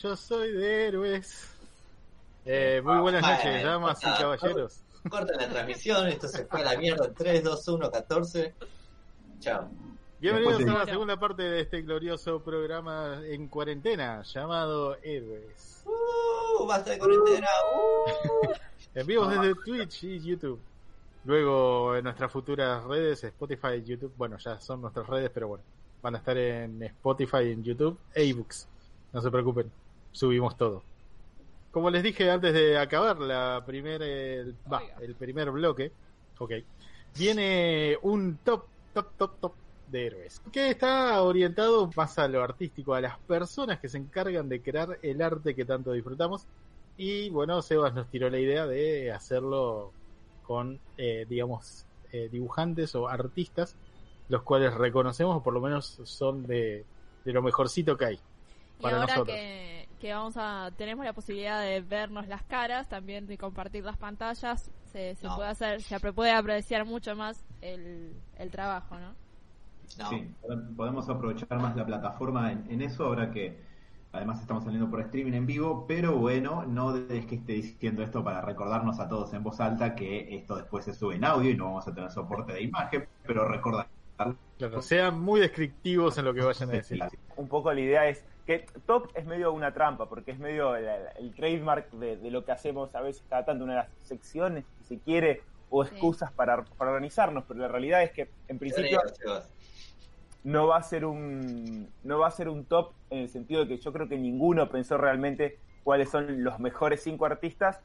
Yo soy de héroes. Eh, muy buenas Ah, noches, damas y caballeros. Corta la transmisión, esto se fue a la mierda. 3, 2, 1, 14. Chao. Bienvenidos a la segunda parte de este glorioso programa en cuarentena llamado Héroes. Uh, basta de cuarentena. Uh. En vivo desde Twitch y YouTube. Luego en nuestras futuras redes, Spotify y YouTube. Bueno, ya son nuestras redes, pero bueno, van a estar en Spotify, en YouTube e ebooks. No se preocupen, subimos todo. Como les dije antes de acabar la primer, el, va, el primer bloque, ok, viene un top, top, top, top de héroes. Que está orientado más a lo artístico, a las personas que se encargan de crear el arte que tanto disfrutamos. Y bueno, Sebas nos tiró la idea de hacerlo con, eh, digamos, eh, dibujantes o artistas, los cuales reconocemos, o por lo menos son de, de lo mejorcito que hay. Y para ahora nosotros. que, que vamos a tenemos la posibilidad de vernos las caras, también de compartir las pantallas, se, se No. puede hacer, se puede apreciar mucho más el, el trabajo, ¿no? No. Sí, podemos aprovechar más la plataforma en, en eso, ahora que además estamos saliendo por streaming en vivo, pero bueno, no es que esté diciendo esto para recordarnos a todos en voz alta que esto después se sube en audio y no vamos a tener soporte de imagen, pero recordar Claro, sean muy descriptivos en lo que vayan a decir. un poco la idea es que top es medio una trampa, porque es medio el, el trademark de, de lo que hacemos a veces cada tanto una de las secciones, si se quiere, o Sí. excusas para, para organizarnos, pero la realidad es que en principio no va a ser un no va a ser un top en el sentido de que yo creo que ninguno pensó realmente cuáles son los mejores cinco artistas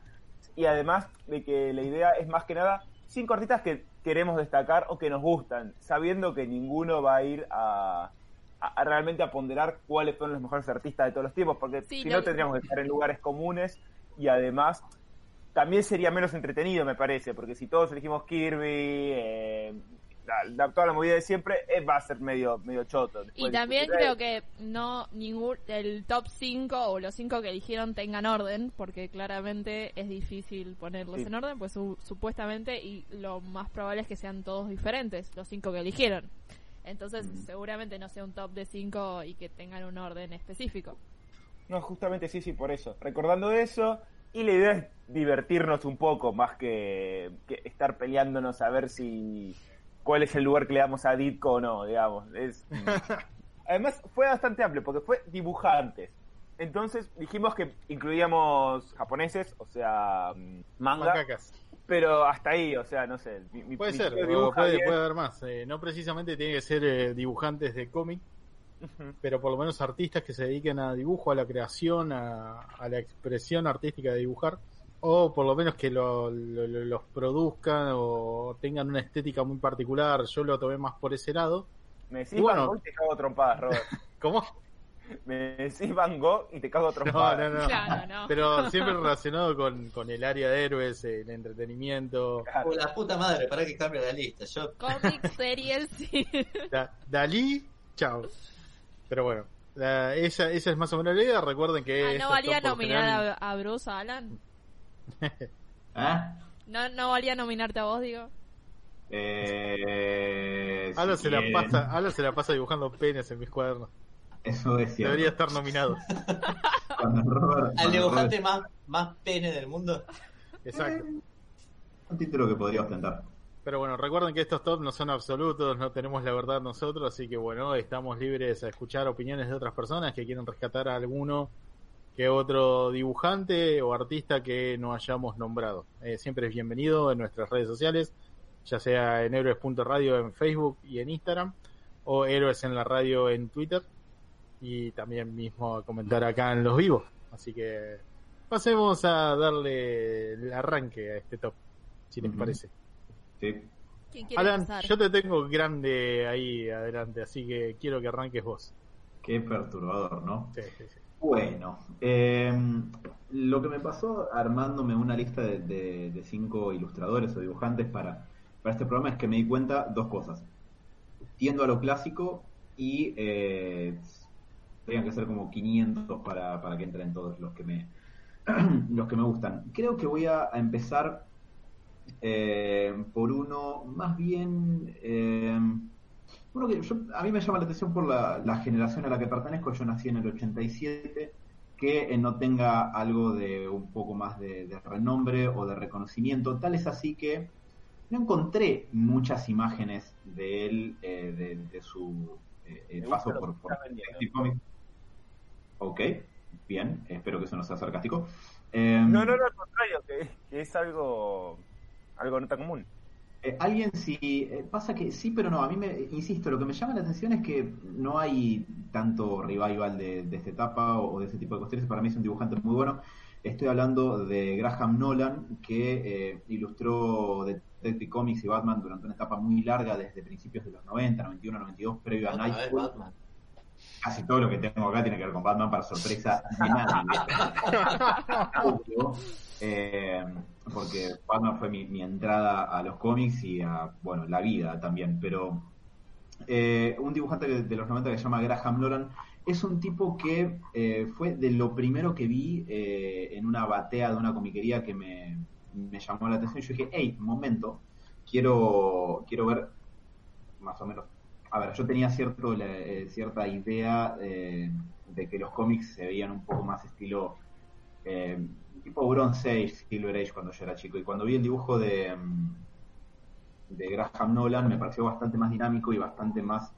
y además de que la idea es más que nada cinco artistas que queremos destacar o que nos gustan, sabiendo que ninguno va a ir a, a- realmente a ponderar cuáles fueron los mejores artistas de todos los tiempos, porque Sí, si no tendríamos que estar en lugares comunes y además también sería menos entretenido, me parece, porque si todos elegimos Kirby, eh, la- la- toda la movida de siempre, eh, va a ser medio, medio choto. Y también creo que no ningún el top 5 o los 5 que eligieron tengan orden, porque claramente es difícil ponerlos Sí. en orden, pues su- supuestamente y lo más probable es que sean todos diferentes, los 5 que eligieron. Entonces, Mm. seguramente no sea un top de 5 y que tengan un orden específico. No, justamente sí, sí, por eso. Recordando eso, y la idea es divertirnos un poco más que, que estar peleándonos a ver si cuál es el lugar que le damos a Ditko o no, digamos. Es, además, fue bastante amplio porque fue dibujantes. Entonces dijimos que incluíamos japoneses, o sea, mm, manga, Macacas. Pero hasta ahí, o sea, no sé. mi- mi Puede ser, puede, puede haber más. Eh, no precisamente tiene que ser eh, dibujantes de cómic, pero por lo menos artistas que se dediquen a dibujo, a la creación, a, a la expresión artística de dibujar, o por lo menos que lo- lo- lo- los produzcan o tengan una estética muy particular. Yo lo tomé más por ese lado. Me decís Y bueno. Te trompadas, Robert. ¿Cómo? Me decís Van Gogh y te cago a No, no, no. Claro, no. Pero siempre relacionado con, con el área de héroes, el entretenimiento. Oh, la puta madre, para que cambie la lista. Yo, Cómics, series, sí. Da- Dalí, chao. Pero bueno, la- esa, esa es más o menos la idea. Recuerden que. Ah, ¿No valía nominar general- a, a Bruce Alan? ¿Ah? ¿No, ¿No valía nominarte a vos, digo? Eh, Alan si se, la pasa, Alan se la pasa dibujando penes en mis cuadernos. Eso es cierto. Debería estar nominado. Robert- al dibujante más, más pene del mundo. Exacto. Un título que podría ostentar. Pero bueno, recuerden que estos top no son absolutos, no tenemos la verdad nosotros, así que bueno, estamos libres a escuchar opiniones de otras personas que quieren rescatar a alguno que otro dibujante o artista que no hayamos nombrado. Eh, siempre es bienvenido en nuestras redes sociales, ya sea en héroes.radio en Facebook y en Instagram, o héroes en la radio en Twitter, y también mismo comentar acá en los vivos. Así que pasemos a darle el arranque a este top, si les parece. Sí. ¿Quién quiere Alan, yo te tengo grande ahí adelante, así que quiero que arranques vos. Qué perturbador, ¿no? Sí, sí, sí. Bueno, eh, lo que me pasó armándome una lista de, de- de cinco ilustradores o dibujantes para, para este programa es que me di cuenta dos cosas. Tiendo a lo clásico y eh, tendrían que ser como 500 para, para que entren todos los que me los que me gustan. Creo que voy a, a empezar eh, por uno más bien eh, uno que yo- a mí me llama la atención por la, la generación a la que pertenezco. Yo nací en el 87 que eh, no tenga algo de un poco más de, de renombre o de reconocimiento. Tal es así que no encontré muchas imágenes de él, eh, de, de su paso por, por Comics. Ok, bien, espero que eso no sea sarcástico. Eh, No, no, no, al contrario, que, que es algo, algo no tan común. Eh, alguien sí, eh, pasa que sí, pero no, a mí me, insisto, lo que me llama la atención es que no hay tanto revival de, de esta etapa o, o de ese tipo de cuestiones, para mí es un dibujante muy bueno. Estoy hablando de Graham Nolan, que eh, ilustró Detective Comics y Batman durante una etapa muy larga, desde principios de los 90, 91, 92, previo a Nightfall. Casi todo lo que tengo acá tiene que ver con Batman, para sorpresa de nadie. Eh, porque Batman fue mi, mi entrada a los cómics y a, bueno, la vida también, pero eh, un dibujante de, de los 90 que se llama Graham Nolan es un tipo que eh, fue de lo primero que vi eh, en una batea de una comiquería que me, me llamó la atención. Yo dije, hey, momento, quiero, quiero ver más o menos. A ver, yo tenía cierto, la- eh, cierta idea eh, de que los cómics se veían un poco más estilo eh, tipo Bronze Age, Silver Age cuando yo era chico. Y cuando vi el dibujo de, mm, de Graham Nolan me pareció bastante más dinámico y bastante más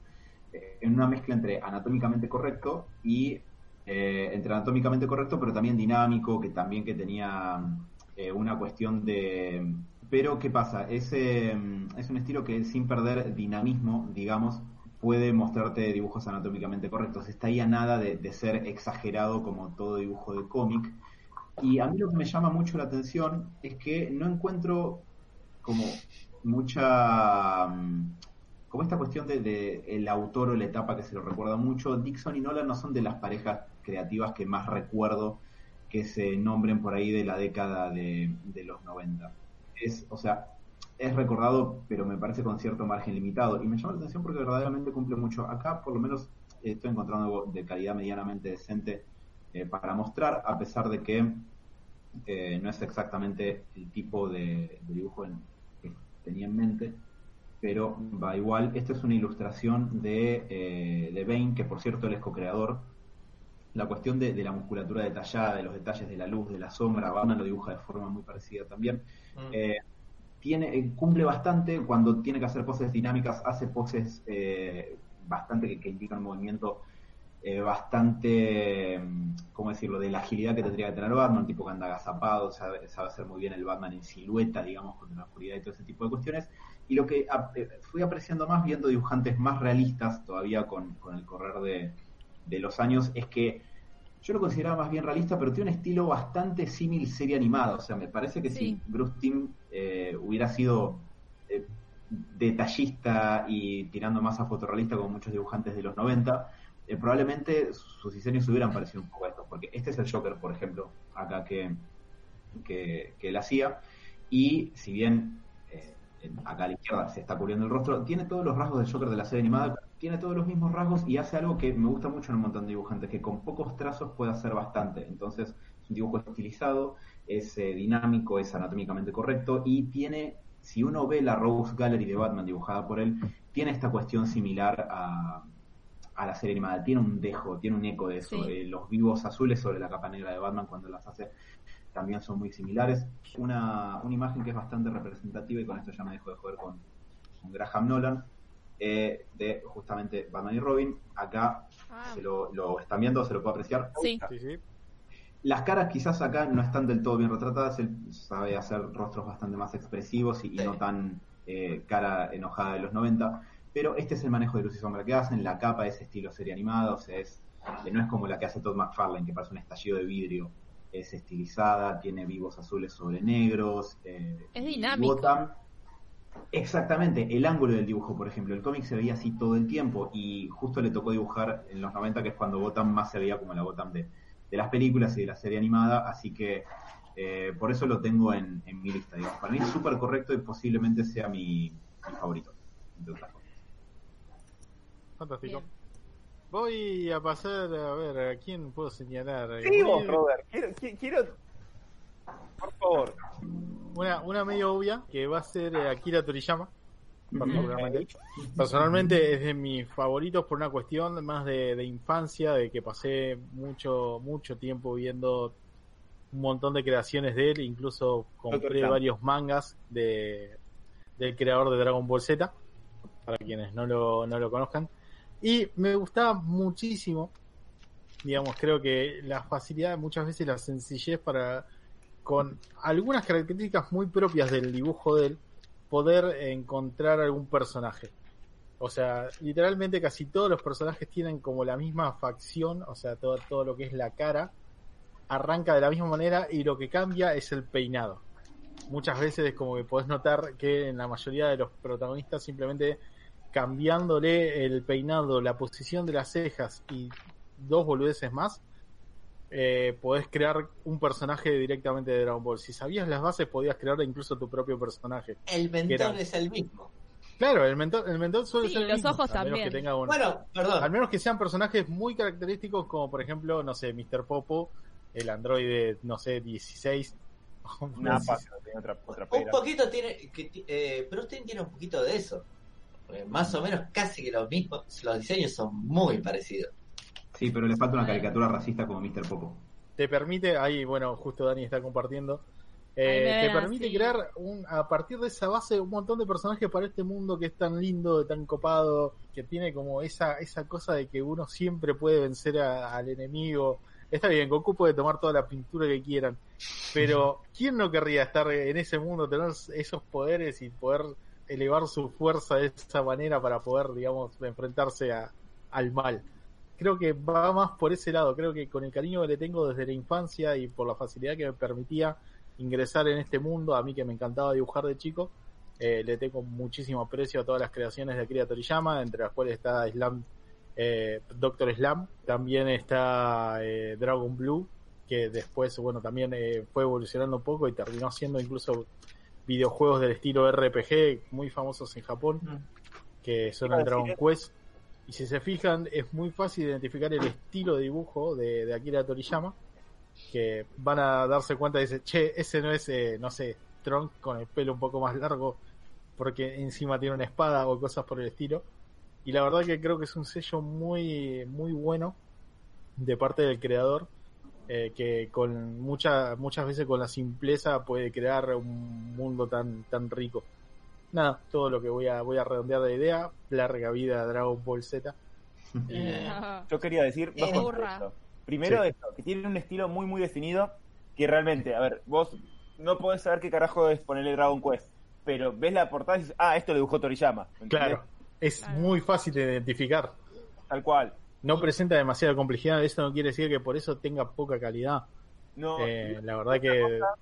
eh, en una mezcla entre anatómicamente correcto y entre anatómicamente correcto pero también dinámico, que también que tenía una cuestión de... Pero ¿qué pasa? Ese, mm, es un estilo que sin perder dinamismo, digamos, puede mostrarte dibujos anatómicamente correctos. Está ahí a nada de, de ser exagerado como todo dibujo de cómic. Y a mí lo que me llama mucho la atención es que no encuentro como mucha mm, como esta cuestión de, el autor o la etapa que se lo recuerda mucho Dixon y Nolan no son de las parejas creativas que más recuerdo que se nombren por ahí de la década de, de los 90 es o sea es recordado pero me parece con cierto margen limitado y me llama la atención porque verdaderamente cumple mucho acá por lo menos estoy encontrando algo de calidad medianamente decente eh, para mostrar a pesar de que eh, no es exactamente el tipo de, dibujo en- que tenía en mente, pero va igual. Esta es una ilustración de, eh, de Bane, que por cierto él es co-creador. La cuestión de, de la musculatura detallada, de los detalles de la luz, de la sombra, Batman lo dibuja de forma muy parecida también. Mm. Eh, tiene, eh, cumple bastante cuando tiene que hacer poses dinámicas, hace poses eh, bastante que, que indican un movimiento eh, bastante, mm, ¿cómo decirlo?, de la agilidad que tendría que tener Batman, tipo que anda agazapado, sabe, sabe hacer muy bien el Batman en silueta, digamos, con la oscuridad y todo ese tipo de cuestiones. Y lo que ap- eh, fui apreciando más viendo dibujantes más realistas todavía con, con el correr de, de los años es que yo lo consideraba más bien realista, pero tiene un estilo bastante símil serie animada. O sea, me parece que Sí. si Bruce Timm eh, hubiera sido eh, detallista y tirando más a fotorrealista como muchos dibujantes de los 90, eh, probablemente sus diseños hubieran parecido un poco a estos. Porque este es el Joker, por ejemplo, acá que, que, que él hacía. Y si bien eh, acá a la izquierda se está cubriendo el rostro, tiene todos los rasgos del Joker de la serie animada, tiene todos los mismos rasgos y hace algo que me gusta mucho en un montón de dibujantes, que con pocos trazos puede hacer bastante. Entonces, es un dibujo estilizado, es eh, dinámico, es anatómicamente correcto y tiene, si uno ve la Rose Gallery de Batman dibujada por él, tiene esta cuestión similar a, a la serie animada. Tiene un dejo, tiene un eco de eso. Sí. Eh, los vivos azules sobre la capa negra de Batman cuando las hace también son muy similares. Una, una imagen que es bastante representativa, y con esto ya me dejo de joder con, con Graham Nolan, eh, de justamente Batman y Robin. Acá Ah, se lo, lo están viendo, se lo puede apreciar. sí. Sí, sí. Las caras quizás acá no están del todo bien retratadas, él sabe hacer rostros bastante más expresivos y, y Sí. no tan eh, cara enojada de los 90, pero este es el manejo de luz y sombra que hacen, la capa es estilo serie animada, o sea, es, eh, no es como la que hace Todd McFarlane, que parece un estallido de vidrio, es estilizada, tiene vivos azules sobre negros. eh, Es. Gotham- Exactamente, el ángulo del dibujo, por ejemplo, el cómic se veía así todo el tiempo y justo le tocó dibujar en los 90, que es cuando Gotham más se veía como la Gotham de, de las películas y de la serie animada, así que eh, por eso lo tengo en, en mi lista. Digamos. Para mí es súper correcto y posiblemente sea mi, mi favorito, entre otras cosas. Fantástico. Bien. Voy a pasar a ver a quién puedo señalar. Sí, vos, Robert. Quiero, qui- quiero. Por favor. Una, una medio obvia que va a ser eh, Akira Toriyama. particularmente. Personalmente es de mis favoritos por una cuestión más de, de infancia, de que pasé mucho, mucho tiempo viendo un montón de creaciones de él, incluso compré varios mangas de del creador de Dragon Ball Z, para quienes no lo, no lo conozcan. Y me gustaba muchísimo, digamos, creo que la facilidad, muchas veces la sencillez para, con algunas características muy propias del dibujo de él, poder encontrar algún personaje. O sea, literalmente casi todos los personajes tienen como la misma facción, o sea, todo, todo lo que es la cara, arranca de la misma manera y lo que cambia es el peinado. Muchas veces es como que podés notar que en la mayoría de los protagonistas simplemente cambiándole el peinado, la posición de las cejas y dos boludeces más, eh, podés crear un personaje directamente de Dragon Ball. Si sabías las bases, podías crear incluso tu propio personaje. El mentón era- es el mismo. Claro, el mentón, el mentón suele Sí, ser el los mismo, ojos también. que tenga un- Bueno, perdón. al menos que sean personajes muy característicos, como por ejemplo, no sé, Mr. Popo, el androide, no sé, 16. Napa, tiene otra, otra Un poquito tiene. Que, eh, pero usted tiene un poquito de eso. Porque más o menos casi que los mismos. Los diseños son muy parecidos. Sí, pero le falta una caricatura racista como Mr. Popo. te permite, ahí bueno, justo Dani está compartiendo, eh, te permite crear un, a partir de esa base un montón de personajes para este mundo que es tan lindo, tan copado, que tiene como esa, esa cosa de que uno siempre puede vencer a- al enemigo. Está bien, Goku puede tomar toda la pintura que quieran, pero ¿quién no querría estar en ese mundo, tener esos poderes y poder elevar su fuerza de esa manera para poder, digamos, enfrentarse a, al mal? Creo que va más por ese lado. Creo que con el cariño que le tengo desde la infancia y por la facilidad que me permitía ingresar en este mundo, a mí que me encantaba dibujar de chico, eh, le tengo muchísimo aprecio a todas las creaciones de Akira Toriyama, entre las cuales está Slam, eh, Doctor Slam, también está eh, Dragon Blue, que después, bueno, también eh, fue evolucionando un poco y terminó siendo incluso videojuegos del estilo RPG muy famosos en Japón que son el Dragon. Quest. Y si se fijan, es muy fácil identificar el estilo de dibujo de, de Akira Toriyama. Que van a darse cuenta y dicen, che, ese no es, eh, no sé, Trunks con el pelo un poco más largo, porque encima tiene una espada o cosas por el estilo. Y la verdad que creo que es un sello muy, muy bueno de parte del creador, eh, que con mucha, muchas veces con la simpleza puede crear un mundo tan, tan rico nada, todo lo que voy a voy a redondear de idea, larga vida a Dragon Ball Z. Eh, Ajá. Yo quería decir dos Eh, cosas esto. Primero Sí. esto, que tiene un estilo muy muy definido que realmente, a ver, vos no podés saber qué carajo es ponerle Dragon Quest, pero ves la portada y dices, ah, esto lo dibujó Toriyama. Claro, es Claro. muy fácil de identificar. Tal cual. No presenta demasiada complejidad, eso no quiere decir que por eso tenga poca calidad. No, Eh, la verdad otra que cosa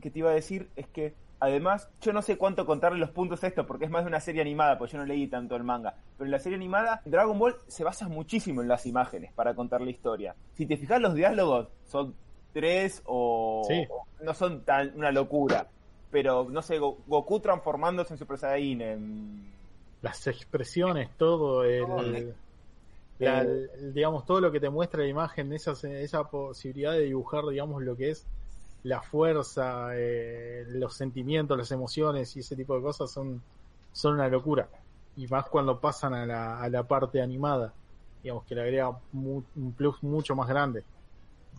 que te iba a decir es que además yo no sé cuánto contarle los puntos a esto porque es más de una serie animada, pues yo no leí tanto el manga, pero en la serie animada Dragon Ball se basa muchísimo en las imágenes para contar la historia. Si te fijas los diálogos son tres o, Sí. o no son tan una locura, pero no sé, Go- Goku transformándose en Super Saiyajin, en las expresiones, todo el, la- Eh, el- digamos todo lo que te muestra la imagen, esa esa posibilidad de dibujar, digamos lo que es la fuerza, eh, los sentimientos, las emociones y ese tipo de cosas son son una locura. Y más cuando pasan a la, a la parte animada, digamos que le agrega mu- un plus mucho más grande.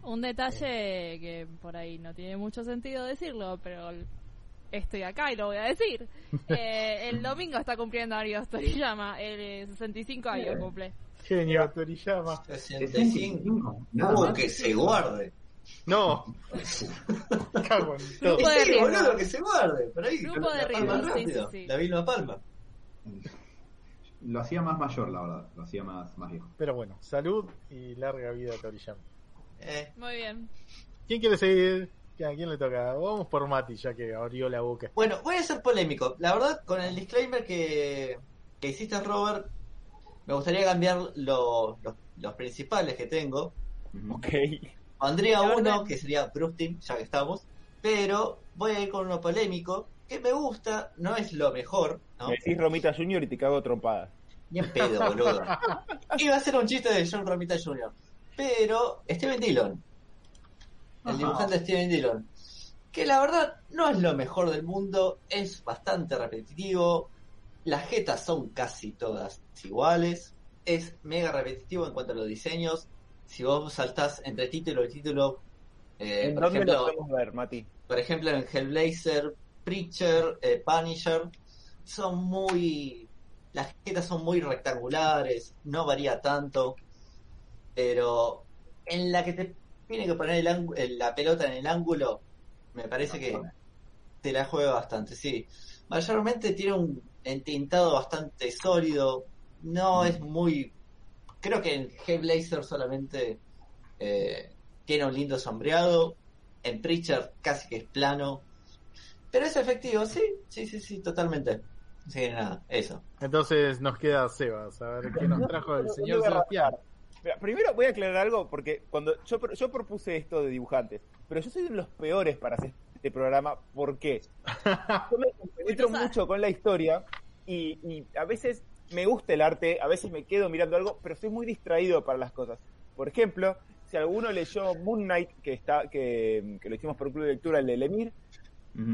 Un detalle que por ahí no tiene mucho sentido decirlo, pero estoy acá y lo voy a decir. Eh, el domingo está cumpliendo años Toriyama, el eh, 65 años cumple. Genio, Toriyama. 65. Nada Uh, más. que se guarde. No, cago en todo. Grupo de sí, riesgo. boludo, que se guarde. Por ahí. Grupo de la riesgo, palma sí, rápido. sí, sí. La Vilma Palma. Lo hacía más mayor, la verdad. Lo hacía más, más viejo. Pero bueno, salud y larga vida a Toriyama. Eh, Muy bien. ¿Quién quiere seguir? ¿A quién le toca? Vamos por Mati, ya que abrió la boca. Bueno, voy a ser polémico. La verdad, con el disclaimer que, que hiciste, Robert, me gustaría cambiar lo- los, los principales que tengo. Ok. Pondría uno que sería Team, ya que estamos, pero voy a ir con uno polémico que me gusta, no es lo mejor, ¿no? Me decís Romita Junior y te cago a trompadas. Ni en pedo, boludo. Iba a ser un chiste de John Romita Jr., pero Steven Dillon, el Ajá. dibujante Steven Dillon, que la verdad no es lo mejor del mundo, es bastante repetitivo, Las jetas son casi todas iguales. Es mega repetitivo en cuanto a los diseños. Si vos saltás entre título y título, eh, ¿En por, dónde lo ejemplo, podemos ver, Mati? por ejemplo en Hellblazer, Preacher, eh, Punisher, son muy... Las jetas son muy rectangulares, no varía tanto, pero en la que te tiene que poner el la pelota en el ángulo, me parece que te la juega bastante, sí. Mayormente tiene un entintado bastante sólido, no es muy... Creo que en Hellblazer solamente eh, tiene un lindo sombreado, en Preacher casi que es plano, pero es efectivo, sí, sí, sí, sí, totalmente. Así que nada, eso. Entonces nos queda Sebas, a ver qué nos trajo el señor Sebastián. primero voy a aclarar algo porque cuando yo, yo propuse esto de dibujantes, pero yo soy de los peores para hacer este programa. ¿Por qué? Yo me compenetro Muy mucho con la historia y, y a veces me gusta el arte, a veces me quedo mirando algo, pero soy muy distraído para las cosas. Por ejemplo, si alguno leyó Moon Knight, que está que, que lo hicimos por un club de lectura, el de Lemir,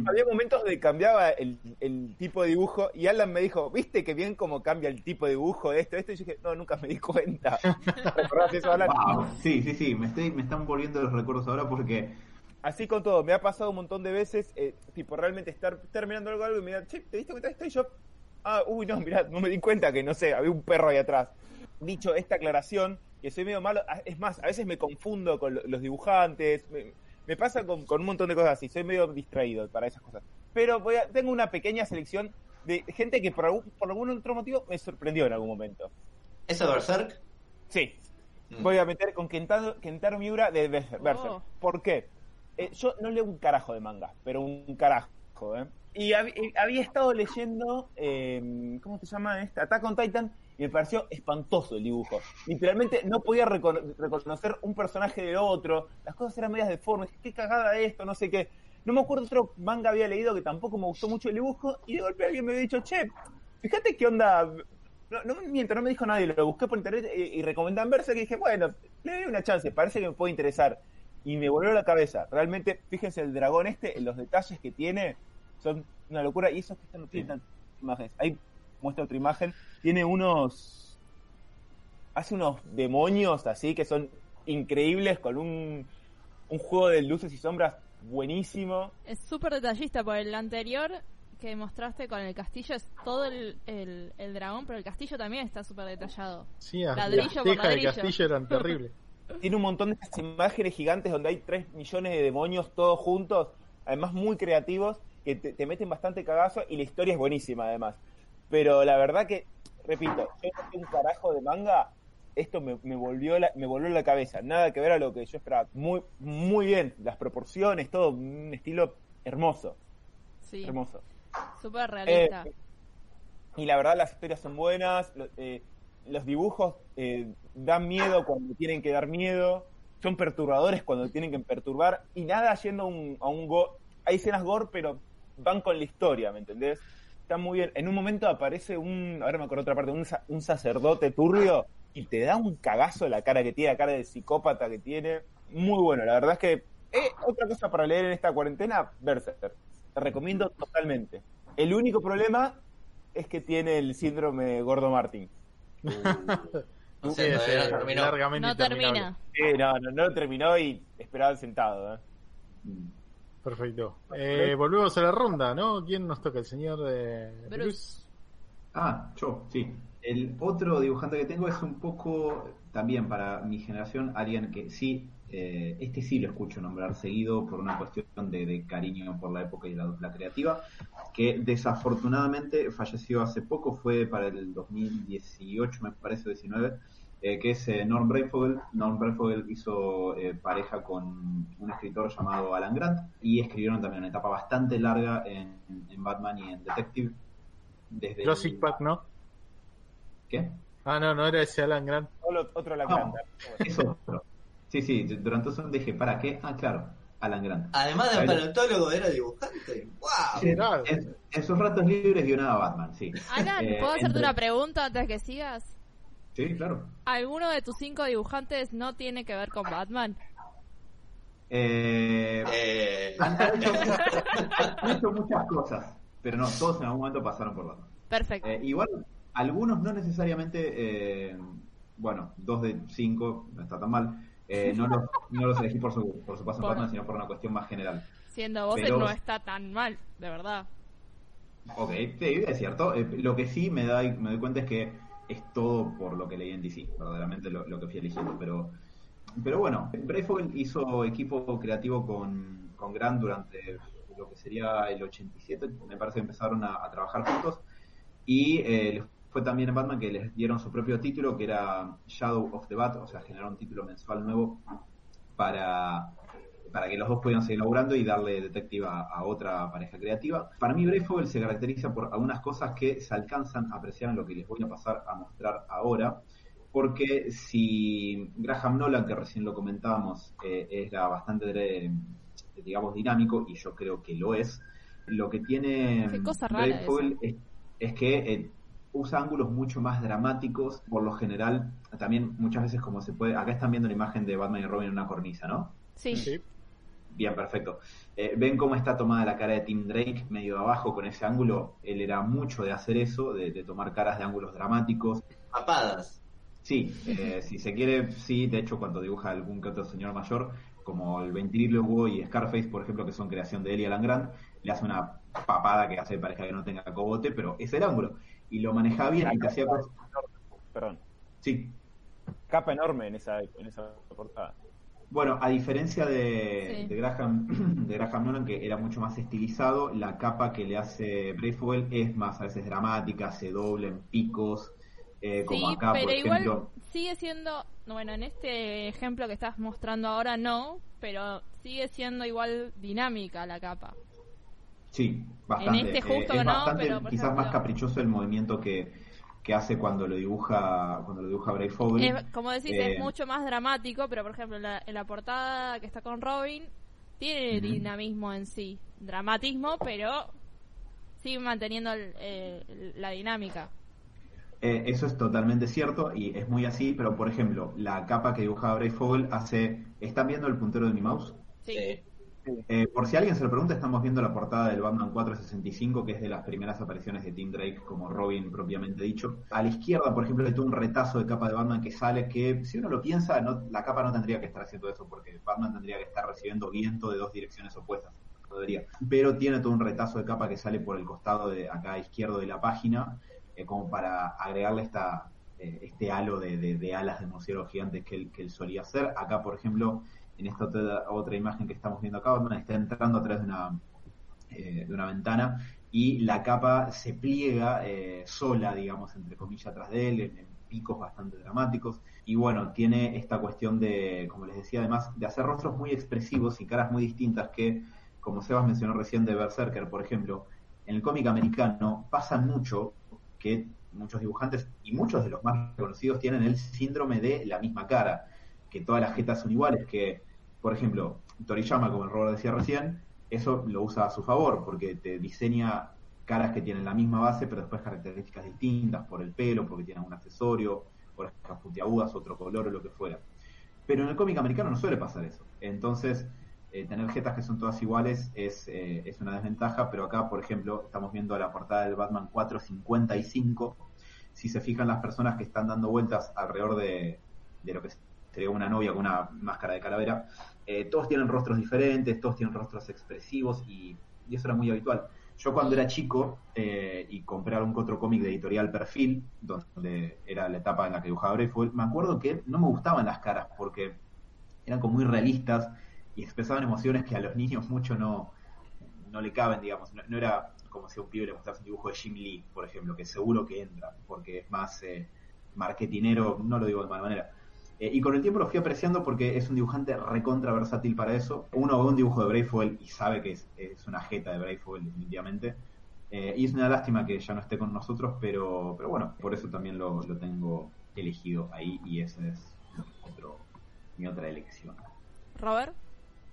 había momentos de cambiaba el, el tipo de dibujo y Alan me dijo, ¿viste que bien cómo cambia el tipo de dibujo de esto, de esto? Y yo dije, no, nunca me di cuenta. ¿Recordás eso, Alan? Wow. Sí, sí, sí, me, estoy, me están volviendo los recuerdos ahora porque Así con todo, me ha pasado un montón de veces, eh, tipo, realmente estar, mirando algo, algo y me che, ¿te diste cuenta de esto? Y yo, ah, uy, no, mirá, no me di cuenta que, no sé, había un perro ahí atrás. Dicho esta aclaración, que soy medio malo, ah, es más, a veces me confundo con lo- los dibujantes, me, me pasa con, con un montón de cosas así, soy medio distraído para esas cosas. Pero voy a, tengo una pequeña selección de gente que por algún, por algún otro motivo me sorprendió en algún momento. ¿Eso de Berserk? Sí, Mm. voy a meter con Kentaro, Kentaro Miura de Berserk. Berserk. Oh. ¿Por qué? Eh, yo no leo un carajo de manga, pero un carajo, ¿eh? Y hab- había estado leyendo, eh, ¿cómo se llama esta? Attack on Titan, y me pareció espantoso el dibujo. Literalmente no podía recono- reconocer un personaje del otro, las cosas eran medias deformes, qué cagada esto, no sé qué. No me acuerdo otro manga había leído que tampoco me gustó mucho el dibujo, y de golpe alguien me había dicho, che, fíjate qué onda. No, no miento, no me dijo nadie, lo busqué por internet y, y recomendan verse, que dije, bueno, le doy una chance, parece que me puede interesar. Y me volvió la cabeza. Realmente, fíjense, el dragón este, los detalles que tiene, son una locura. Y eso que esto no tantas imágenes. Ahí muestra otra imagen. Tiene unos. Hace unos demonios así que son increíbles con un, un juego de luces y sombras buenísimo. Es súper detallista, porque el anterior que mostraste con el castillo es todo el, el, el dragón, pero el castillo también está súper detallado. Sí, Ladrillo las por tejas del castillo eran terribles. Tiene un montón de estas imágenes gigantes donde hay 3 millones de demonios todos juntos, además muy creativos, que te, te meten bastante cagazo y la historia es buenísima además. Pero la verdad que, repito, yo no un carajo de manga, esto me, me volvió la, me volvió la cabeza, nada que ver a lo que yo esperaba. Muy, muy bien, las proporciones, todo, un estilo hermoso, Sí, hermoso. súper realista. Eh, y la verdad las historias son buenas, eh, los dibujos eh, dan miedo cuando tienen que dar miedo, son perturbadores cuando tienen que perturbar, y nada yendo a un, a un gore. Hay escenas gore, pero van con la historia, ¿me entendés? Está muy bien. En un momento aparece un, ahora me acuerdo otra parte, un, sa- un sacerdote turbio y te da un cagazo la cara que tiene, la cara de psicópata que tiene. Muy bueno, la verdad es que eh, otra cosa para leer en esta cuarentena, Berserk. Te recomiendo totalmente. El único problema es que tiene el síndrome Gordo Martín. O Sí, sea, es, todavía eh, no terminó. largamente No termina. Sí, no, no, no lo terminó y esperaba sentado. ¿eh? Perfecto. Eh, volvemos a la ronda, ¿no? ¿Quién nos toca? El señor de Bruce. Bruce. Ah, yo, sí. El otro dibujante que tengo es un poco, también para mi generación, alguien que sí, eh, este sí lo escucho nombrar seguido por una cuestión de, de cariño por la época y la, la creativa, que desafortunadamente falleció hace poco, fue para el 2018, me parece, 19, eh, que es eh, Norm Breyfogle. Norm Breyfogle hizo eh, pareja con un escritor llamado Alan Grant y escribieron también una etapa bastante larga en, en Batman y en Detective. Desde Jurassic el- Park, ¿no? ¿Qué? Ah, no, no era ese Alan Grant. Otro, otro la Ah. grande. Es otro. Sí, sí, durante segundo dije, ¿para qué? Ah, claro, Alan Grant. Además de paleontólogo, era dibujante. ¡Wow! En, en sus ratos libres guionaba Batman, sí. Alan, Eh, ¿puedo hacerte entre- una pregunta antes que sigas? Sí, claro. ¿Alguno de tus cinco dibujantes no tiene que ver con Batman? Eh, Eh, han, hecho, han hecho muchas cosas, pero no, todos en algún momento pasaron por Batman. Perfecto. Eh, igual, algunos no necesariamente, eh, bueno, dos de cinco, no está tan mal, eh, no, los, no los elegí por su, por su paso en Por- Batman, sino por una cuestión más general. Siendo vos, pero- no está tan mal, de verdad. Ok, sí, es cierto. Eh, lo que sí me, da, me doy cuenta es que es todo por lo que leí en DC, verdaderamente lo, que fui eligiendo. Pero, pero bueno, Brayfogle hizo equipo creativo con, con Grant durante lo que sería el 87, me parece que empezaron a, trabajar juntos. Y eh, fue también en Batman que les dieron su propio título, que era Shadow of the Bat, o sea, generaron un título mensual nuevo para, para que los dos pudieran seguir laburando y darle detective a, a otra pareja creativa. Para mí, Brayfogle se caracteriza por algunas cosas que se alcanzan a apreciar en lo que les voy a pasar a mostrar ahora. Porque si Graham Nolan, que recién lo comentábamos, eh, era bastante, eh, digamos, dinámico, y yo creo que lo es, lo que tiene Brayfogle es, es que eh, usa ángulos mucho más dramáticos, por lo general, también muchas veces como se puede, acá están viendo la imagen de Batman y Robin en una cornisa, ¿no? Sí. Sí. Bien, perfecto. Eh, ¿Ven cómo está tomada la cara de Tim Drake medio abajo con ese ángulo? Él era mucho de hacer eso, de, de tomar caras de ángulos dramáticos. Papadas. Sí, eh, si se quiere, sí, de hecho cuando dibuja algún que otro señor mayor, como el ventrílogo y Scarface, por ejemplo, que son creación de él y Alan Grant, le hace una papada que hace que parezca que no tenga cogote, pero es el ángulo. Y lo manejaba bien y te hacía cosas... Perdón. Sí, Capa enorme en esa, en esa portada. Bueno, a diferencia de, Sí. de Graham, de Graham Nolan, que era mucho más estilizado, la capa que le hace Brayfogle es más a veces dramática, se dobla en picos, eh, como acá, pero por igual ejemplo. sigue siendo, bueno, en este ejemplo que estás mostrando ahora no, pero sigue siendo igual dinámica la capa. Sí, bastante. En este Eh, justo es no, bastante, pero, por quizás ejemplo- más caprichoso el movimiento que, que hace cuando lo dibuja cuando lo dibuja Brayfogle. Es, como decís, Eh, es mucho más dramático, pero por ejemplo en la, en la portada que está con Robin tiene dinamismo en sí, dramatismo, pero sigue manteniendo el- eh, la dinámica. Eh, eso es totalmente cierto y es muy así, pero por ejemplo, la capa que dibujaba Brayfogle hace... ¿Están viendo el puntero de mi mouse? Sí. Eh, por si alguien se lo pregunta, estamos viendo la portada del Batman 465, que es de las primeras apariciones de Tim Drake como Robin propiamente dicho. A la izquierda, por ejemplo, hay todo un retazo de capa de Batman que sale que, si uno lo piensa, la capa no tendría que estar haciendo eso, porque Batman tendría que estar recibiendo viento de dos direcciones opuestas. No debería. Pero tiene todo un retazo de capa que sale por el costado de acá izquierdo de la página, eh, como para agregarle esta, eh, este halo de, alas de murciélago gigantes que él solía hacer. Acá, por ejemplo, en esta otra, imagen que estamos viendo acá, está entrando a través de una, eh, de una ventana y la capa se pliega eh, sola, digamos, entre comillas, atrás de él, en picos bastante dramáticos. Y bueno, tiene esta cuestión de, como les decía, además, de hacer rostros muy expresivos y caras muy distintas que, como Sebas mencionó recién de Berserker, por ejemplo, en el cómic americano pasa mucho que muchos dibujantes y muchos de los más reconocidos tienen el síndrome de la misma cara, que todas las jetas son iguales, que, por ejemplo, Toriyama, como el Robert decía recién, eso lo usa a su favor, porque te diseña caras que tienen la misma base, pero después características distintas, por el pelo, porque tienen un accesorio, orejas puntiagudas, otro color o lo que fuera. Pero en el cómic americano no suele pasar eso. Entonces, eh, tener jetas que son todas iguales es, eh, es una desventaja, pero acá, por ejemplo, estamos viendo la portada del Batman 455. Si se fijan las personas que están dando vueltas alrededor de, de lo que sería una novia con una máscara de calavera, eh, todos tienen rostros diferentes, todos tienen rostros expresivos y, eso era muy habitual. Yo cuando era chico eh, y compré algún otro cómic de editorial Perfil, donde era la etapa en la que dibujaba me acuerdo que no me gustaban las caras porque eran como muy realistas y expresaban emociones que a los niños mucho no, no le caben, digamos. No, no era como si a un pibe le mostrase un dibujo de Jim Lee, por ejemplo, que seguro que entra, porque es más eh, marketinero, no lo digo de mala manera. Eh, y con el tiempo lo fui apreciando porque es un dibujante recontra versátil para eso. Uno ve un dibujo de Brayfogle y sabe que es, es una jeta de Brayfogle, definitivamente. Eh, y es una lástima que ya no esté con nosotros, pero, pero bueno, por eso también lo, lo tengo elegido ahí y esa es otro, mi otra elección. Robert,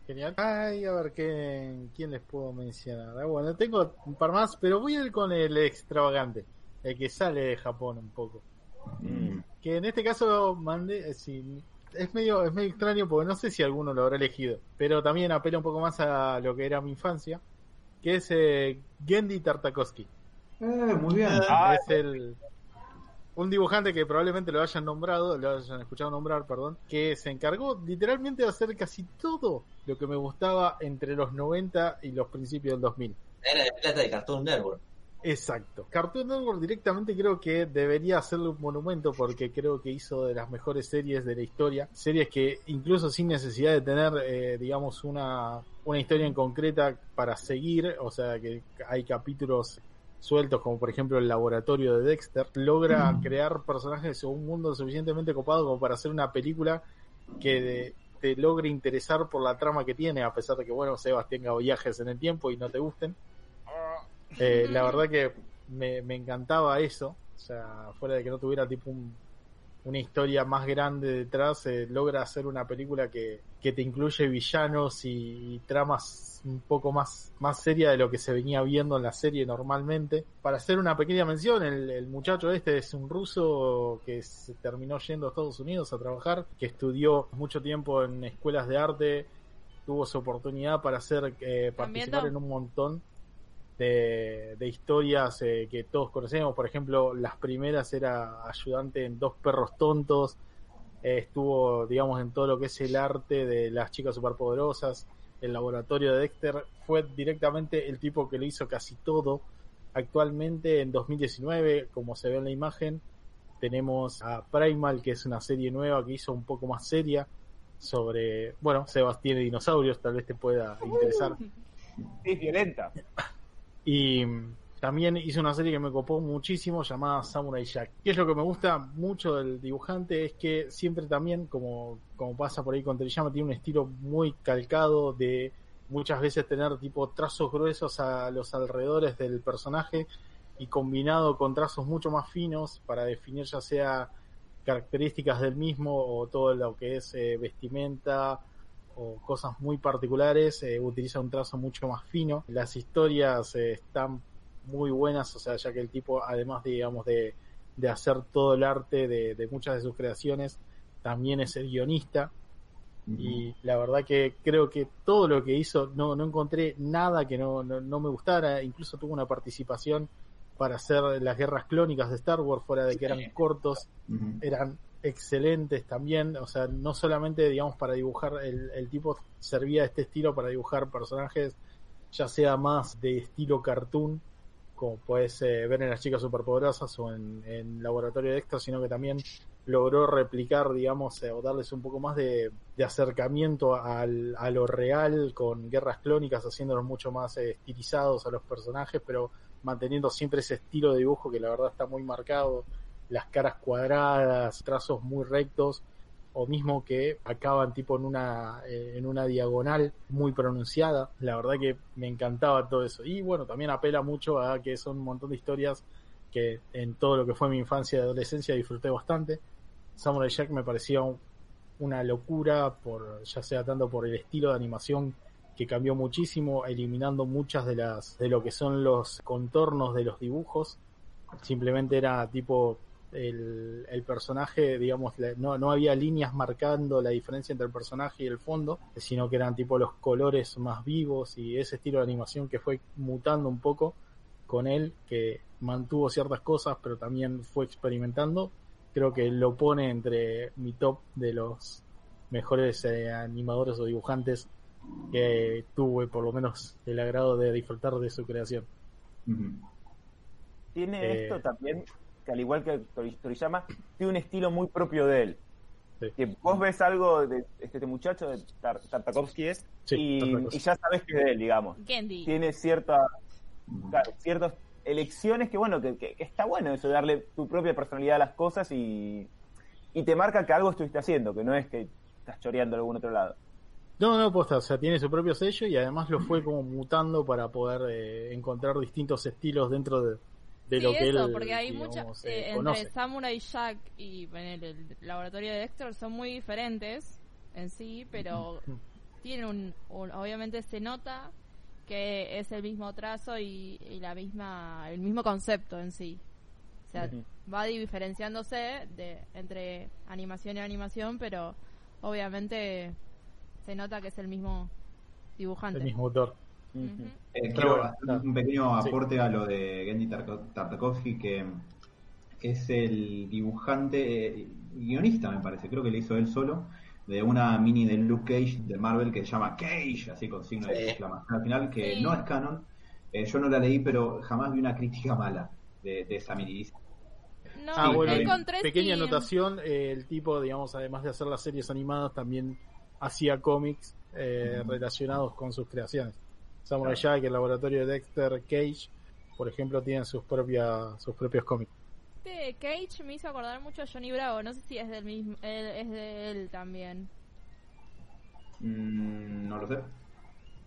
Genial. Ay, a ver ¿qué, quién les puedo mencionar. Ah, bueno, tengo un par más, pero voy a ir con el extravagante, el que sale de Japón un poco. Mm. Que en este caso mandé, eh, sí, es medio, es medio extraño porque no sé si alguno lo habrá elegido, pero también apela un poco más a lo que era mi infancia, que es eh, Gendy Tartakovsky. Eh, muy bien. Ah, es el un dibujante que probablemente lo hayan nombrado, lo hayan escuchado nombrar, perdón, que se encargó literalmente de hacer casi todo lo que me gustaba entre los 90 y los principios del 2000. Era de plata de Cartoon Network. Exacto. Cartoon Network directamente creo que debería hacerle un monumento porque creo que hizo de las mejores series de la historia. Series que incluso sin necesidad de tener, eh, digamos, una, una historia en concreta para seguir, o sea que hay capítulos sueltos como por ejemplo el laboratorio de Dexter, logra crear personajes o un mundo suficientemente copado como para hacer una película que de- te logre interesar por la trama que tiene, a pesar de que, bueno, Sebas tenga viajes en el tiempo y no te gusten. Eh, la verdad que me, me encantaba eso, o sea, fuera de que no tuviera tipo un- una historia más grande detrás, eh, logra hacer una película que, que te incluye villanos y, y tramas un poco más, más seria de lo que se venía viendo en la serie normalmente. Para hacer una pequeña mención, el, el muchacho este es un ruso que se terminó yendo a Estados Unidos a trabajar, que estudió mucho tiempo en escuelas de arte, tuvo su oportunidad para hacer eh, participar en un montón de, historias eh, que todos conocemos. Por ejemplo, las primeras era ayudante en Dos Perros Tontos. Eh, estuvo, digamos, en todo lo que es el arte de las chicas superpoderosas. El laboratorio de Dexter fue directamente el tipo que lo hizo casi todo. Actualmente, en 2019, como se ve en la imagen, tenemos a Primal, que es una serie nueva que hizo un poco más seria sobre, bueno, Sebastián y dinosaurios, tal vez te pueda interesar. Sí, violenta. Y también hizo una serie que me copó muchísimo llamada Samurai Jack. ¿Qué es lo que me gusta mucho del dibujante? Es que siempre también, como, como pasa por ahí con Toriyama, tiene un estilo muy calcado de muchas veces tener tipo trazos gruesos a los alrededores del personaje y combinado con trazos mucho más finos para definir ya sea características del mismo o todo lo que es eh, vestimenta o cosas muy particulares, eh, utiliza un trazo mucho más fino. Las historias eh, están muy buenas, o sea, ya que el tipo, además de, digamos, de, de hacer todo el arte de, de muchas de sus creaciones, también es el guionista. Y la verdad que creo que todo lo que hizo, no, no encontré nada que no, no, no me gustara. Incluso tuvo una participación para hacer las guerras clónicas de Star Wars, fuera de que eran cortos eran excelentes también, o sea, no solamente, digamos, para dibujar, el, el tipo servía este estilo para dibujar personajes, ya sea más de estilo cartoon, como puedes ver en las chicas superpoderosas o en, en Laboratorio de Extra, sino que también logró replicar, digamos, eh, o darles un poco más de, de acercamiento al, a lo real con guerras clónicas, haciéndolos mucho más eh, estilizados a los personajes, pero manteniendo siempre ese estilo de dibujo que la verdad está muy marcado, las caras cuadradas, trazos muy rectos, o mismo que acaban tipo en una, eh, en una diagonal muy pronunciada. La verdad que me encantaba todo eso. Y bueno, también apela mucho a que son un montón de historias que en todo lo que fue mi infancia y adolescencia disfruté bastante. Samurai Jack me parecía un- una locura, por ya sea tanto por el estilo de animación que cambió muchísimo, eliminando muchas de las de lo que son los contornos de los dibujos. Simplemente era tipo el, el personaje, digamos, no, no había líneas marcando la diferencia entre el personaje y el fondo, sino que eran tipo los colores más vivos y ese estilo de animación que fue mutando un poco con él, que mantuvo ciertas cosas, pero también fue experimentando. Creo que lo pone entre mi top de los mejores eh, animadores o dibujantes que tuve por lo menos el agrado de disfrutar de su creación. Tiene Eh. esto también, que al igual que Tori- Toriyama, tiene un estilo muy propio de él. Sí. Que vos ves algo de este, muchacho, de Tar- Tartakovsky es, Sí, y, ya sabes que es de él, digamos. Candy. Tiene cierta, claro, ciertas elecciones que, bueno, que, que- que está bueno eso, darle tu propia personalidad a las cosas y, y te marca que algo estuviste haciendo, que no es que estás choreando de algún otro lado. No, no, posta, o sea, tiene su propio sello y además lo fue como mutando para poder eh, encontrar distintos estilos dentro de, de Sí, lo que eso, él porque hay digamos, muchas. eh, eh, entre. Samurai Jack y bueno, el, laboratorio de Dexter son muy diferentes en sí, pero tienen un, un- Obviamente se nota que es el mismo trazo y, y la misma el mismo concepto en sí. O sea, va diferenciándose de entre animación y animación, pero obviamente se nota que es el mismo dibujante. el mismo autor. Ujú. Eh, claro. un pequeño Sí. aporte a lo de Gendy Tartakovsky, que es el dibujante, eh, guionista me parece, creo que le hizo él solo, de una mini de Luke Cage de Marvel que se llama Cage, así con signo Sí. de exclamación al final, que Sí. no es canon. Eh, yo no la leí, pero jamás vi una crítica mala de, de esa mini. No, Ah, Sí, bueno, encontré pequeña anotación, eh, el tipo, digamos, además de hacer las series animadas, también hacía cómics eh, relacionados con sus creaciones. Samurai Claro. Jack, el laboratorio de Dexter Cage, por ejemplo, tienen sus propias sus propios cómics. Este Cage me hizo acordar mucho a Johnny Bravo. No sé si es del mismo, él, es de él también. Mm, no lo sé.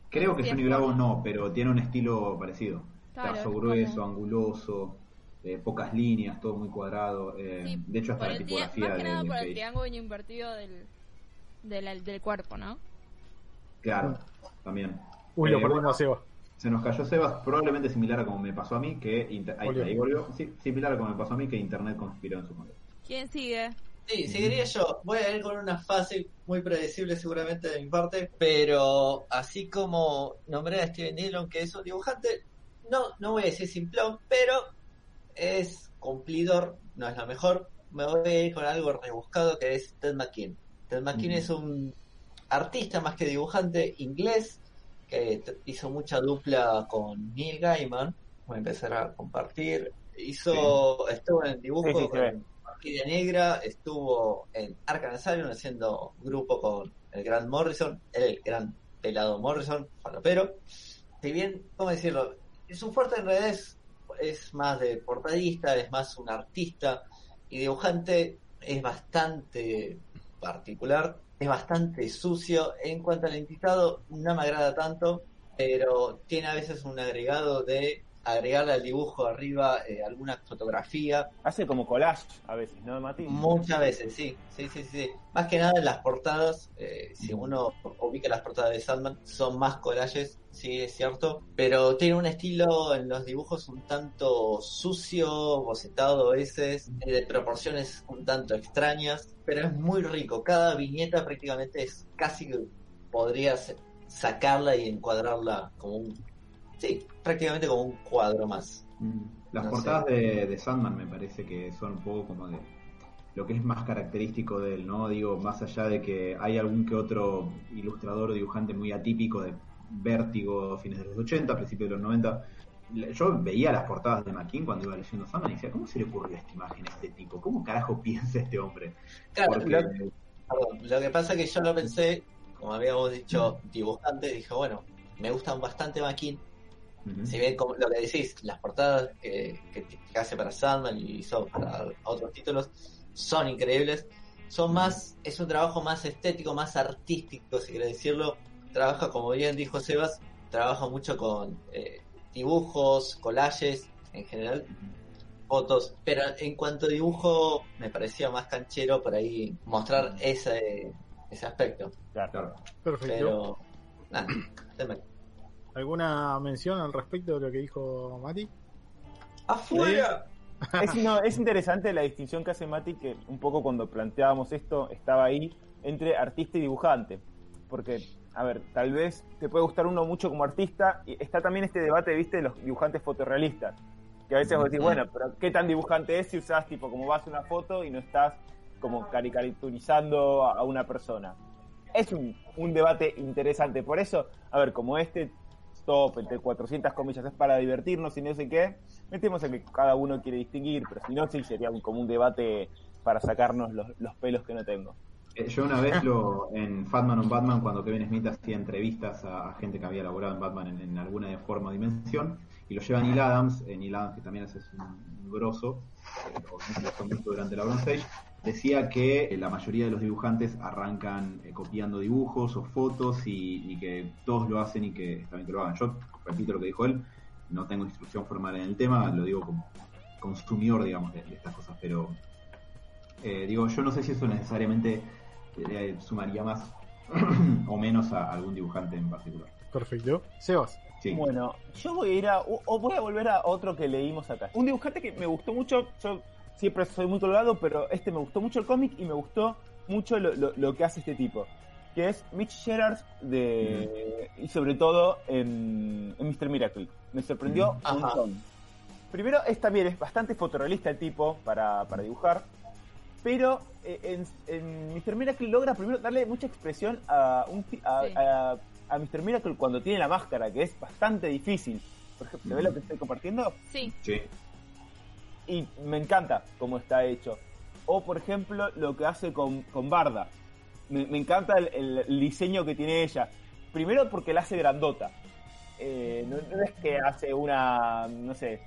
Creo que Sí, Johnny Bravo no, pero tiene un estilo parecido. Claro, Trazo es grueso, como- anguloso, eh, pocas líneas, todo muy cuadrado. eh, Sí, de hecho, hasta la tipografía más que nada de por el Cage. triángulo invertido del, del, del cuerpo, ¿no? Claro, también. Uy, Eh, lo perdimos bueno, a Seba. Se nos cayó Sebas, probablemente similar a como me pasó a mí, que inter- ahí, Volvió. ahí volvió. Sí, similar a como me pasó a mí, que Internet conspiró en su contra. ¿Quién sigue? Sí, seguiría yo. Voy a ir con una fase muy predecible seguramente de mi parte, pero así como nombré a Steven Dillon, que es un dibujante, no, no voy a decir simplón, pero es cumplidor, no es lo mejor. Me voy a ir con algo rebuscado que es Ted McKean. Ted McKean Ujú. es un artista más que dibujante inglés que t- hizo mucha dupla con Neil Gaiman. Voy a empezar a compartir. Hizo, estuvo en dibujo Sí, sí, en Orquídea Negra, estuvo en Arkham Asylum haciendo grupo con el gran Morrison, el gran pelado Morrison, falopero. Si bien, ¿cómo decirlo? Su fuerte en realidad es, es más de portadista, es más un artista y dibujante es bastante particular, es bastante sucio. En cuanto al entitado, no me agrada tanto, pero tiene a veces un agregado de agregarle al dibujo arriba eh, alguna fotografía Hace como collage a veces, ¿no, Mati? Muchas veces, sí, sí, sí, sí. Más que nada en las portadas, eh, si uno ubica las portadas de Sandman, son más collages, sí, es cierto, pero tiene un estilo en los dibujos un tanto sucio, bocetado a veces, de proporciones un tanto extrañas, pero es muy rico. Cada viñeta prácticamente es casi que podrías sacarla y encuadrarla como un, sí, prácticamente como un cuadro más. Las No portadas de, de Sandman me parece que son un poco como de lo que es más característico de él, ¿no? Digo, más allá de que hay algún que otro ilustrador o dibujante muy atípico de vértigo fines de los 80, principios de los 90. Yo veía las portadas de McKean cuando iba leyendo Sandman y decía, ¿cómo se le ocurrió esta imagen a este tipo? ¿Cómo carajo piensa este hombre? Claro, Porque, lo- Perdón, lo que pasa es que yo lo pensé, como habíamos dicho, dibujante, dije, bueno, me gustan bastante Si bien como lo que decís, las portadas que, que, que hace para Sandman y hizo para otros títulos son increíbles. Son más, es un trabajo más estético, más artístico, si quiere decirlo. Trabaja, como bien dijo Sebas, trabaja mucho con eh, dibujos, collages, en general, fotos. Pero en cuanto a dibujo, me parecía más canchero por ahí mostrar ese, ese aspecto. Claro. Claro. Perfecto. Pero, nada. ¿Alguna mención al respecto de lo que dijo Mati? ¡Afuera! Es, no, es interesante la distinción que hace Mati, que un poco cuando planteábamos esto estaba ahí, entre artista y dibujante. Porque, a ver, tal vez te puede gustar uno mucho como artista, y está también este debate, viste, de los dibujantes fotorrealistas. Que a veces vos decís, bueno, pero ¿qué tan dibujante es si usás tipo como vas una foto y no estás como caricaturizando a a una persona? Es un, un debate interesante. Por eso, a ver, como este top entre 400 comillas es para divertirnos y no sé qué, metemos a que cada uno quiere distinguir, pero si no, sí sería un, como un debate para sacarnos los, los pelos que no tengo. Eh, Yo una vez lo en Fatman on Batman, cuando Kevin Smith hacía entrevistas a, gente que había laborado en Batman en, en alguna forma o dimensión, y lo lleva Neil Adams, eh, Neil Adams que también es un, un grosso, eh, lo mucho durante la Bronze Age, decía que eh, la mayoría de los dibujantes arrancan eh, copiando dibujos o fotos y, y que todos lo hacen y que bien que lo hagan. Yo repito lo que dijo él, no tengo instrucción formal en el tema, lo digo como consumidor, digamos, de, de estas cosas, pero eh, digo, yo no sé si eso necesariamente eh, sumaría más o menos a algún dibujante en particular. Perfecto. Sebas. Sí. Bueno, yo voy a ir a, o o voy a volver a otro que leímos acá. Un dibujante que me gustó mucho, yo siempre soy muy colgado, pero este me gustó mucho el cómic y me gustó mucho lo, lo- lo que hace este tipo. que es Mitch Gerard de, y sobre todo en, en Mr. Miracle. Me sorprendió Ajá. un montón. Primero, es también es bastante fotorrealista el tipo para, para dibujar, pero eh, en, en Mr. Miracle logra primero darle mucha expresión a, un, a, Sí. a- a Mr. Miracle cuando tiene la máscara, que es bastante difícil. Por ejemplo, ¿se ve lo que estoy compartiendo? Sí, Sí. Y me encanta cómo está hecho. O, por ejemplo, lo que hace con, con Barda. Me, encanta el, diseño que tiene ella. Primero porque la hace grandota. Eh, no, no es que hace una, no sé,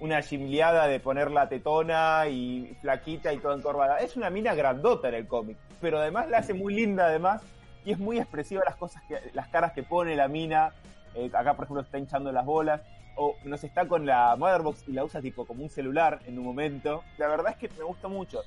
una gimleada de ponerla tetona y flaquita y toda encorvada. Es una mina grandota en el cómic. Pero además la hace muy linda además. Y es muy expresiva las cosas que, las caras que pone la mina. Eh, acá, por ejemplo, está hinchando las bolas o nos está con la Motherbox y la usa tipo como un celular en un momento. La verdad es que me gusta mucho.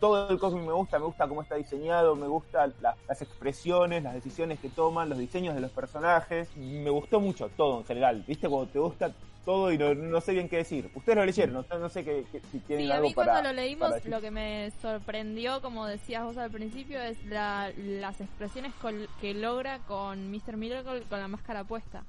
Todo el cómic me gusta, me gusta cómo está diseñado, me gusta la- las expresiones, las decisiones que toman, los diseños de los personajes. Me gustó mucho todo en general. ¿Viste? Cuando te gusta todo y no, no sé bien qué decir. Ustedes lo leyeron, no, no sé qué, qué- si tienen Sí, a algo mí para. cuando lo leímos para lo que me sorprendió, como decías vos al principio, es la, las expresiones col- que logra con Mr. Miracle con la máscara puesta.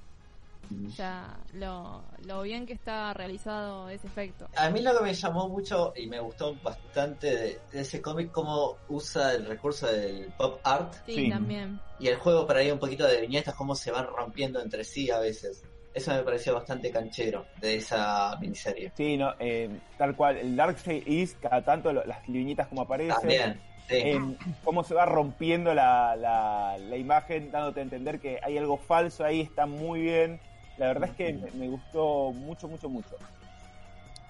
O sea, lo, lo bien que está realizado ese efecto. A mí lo que me llamó mucho y me gustó bastante de, de ese cómic, cómo usa el recurso del pop art Sí, Sí. también. y el juego para ahí un poquito de viñetas, cómo se van rompiendo entre sí a veces. Eso me pareció bastante canchero de esa miniserie. Sí, no, eh, tal cual. El Darkseid is, cada tanto lo- las viñetas como aparecen. También, sí. en cómo se va rompiendo la, la, la imagen, dándote a entender que hay algo falso ahí, está muy bien. La verdad es que me, gustó mucho, mucho, mucho.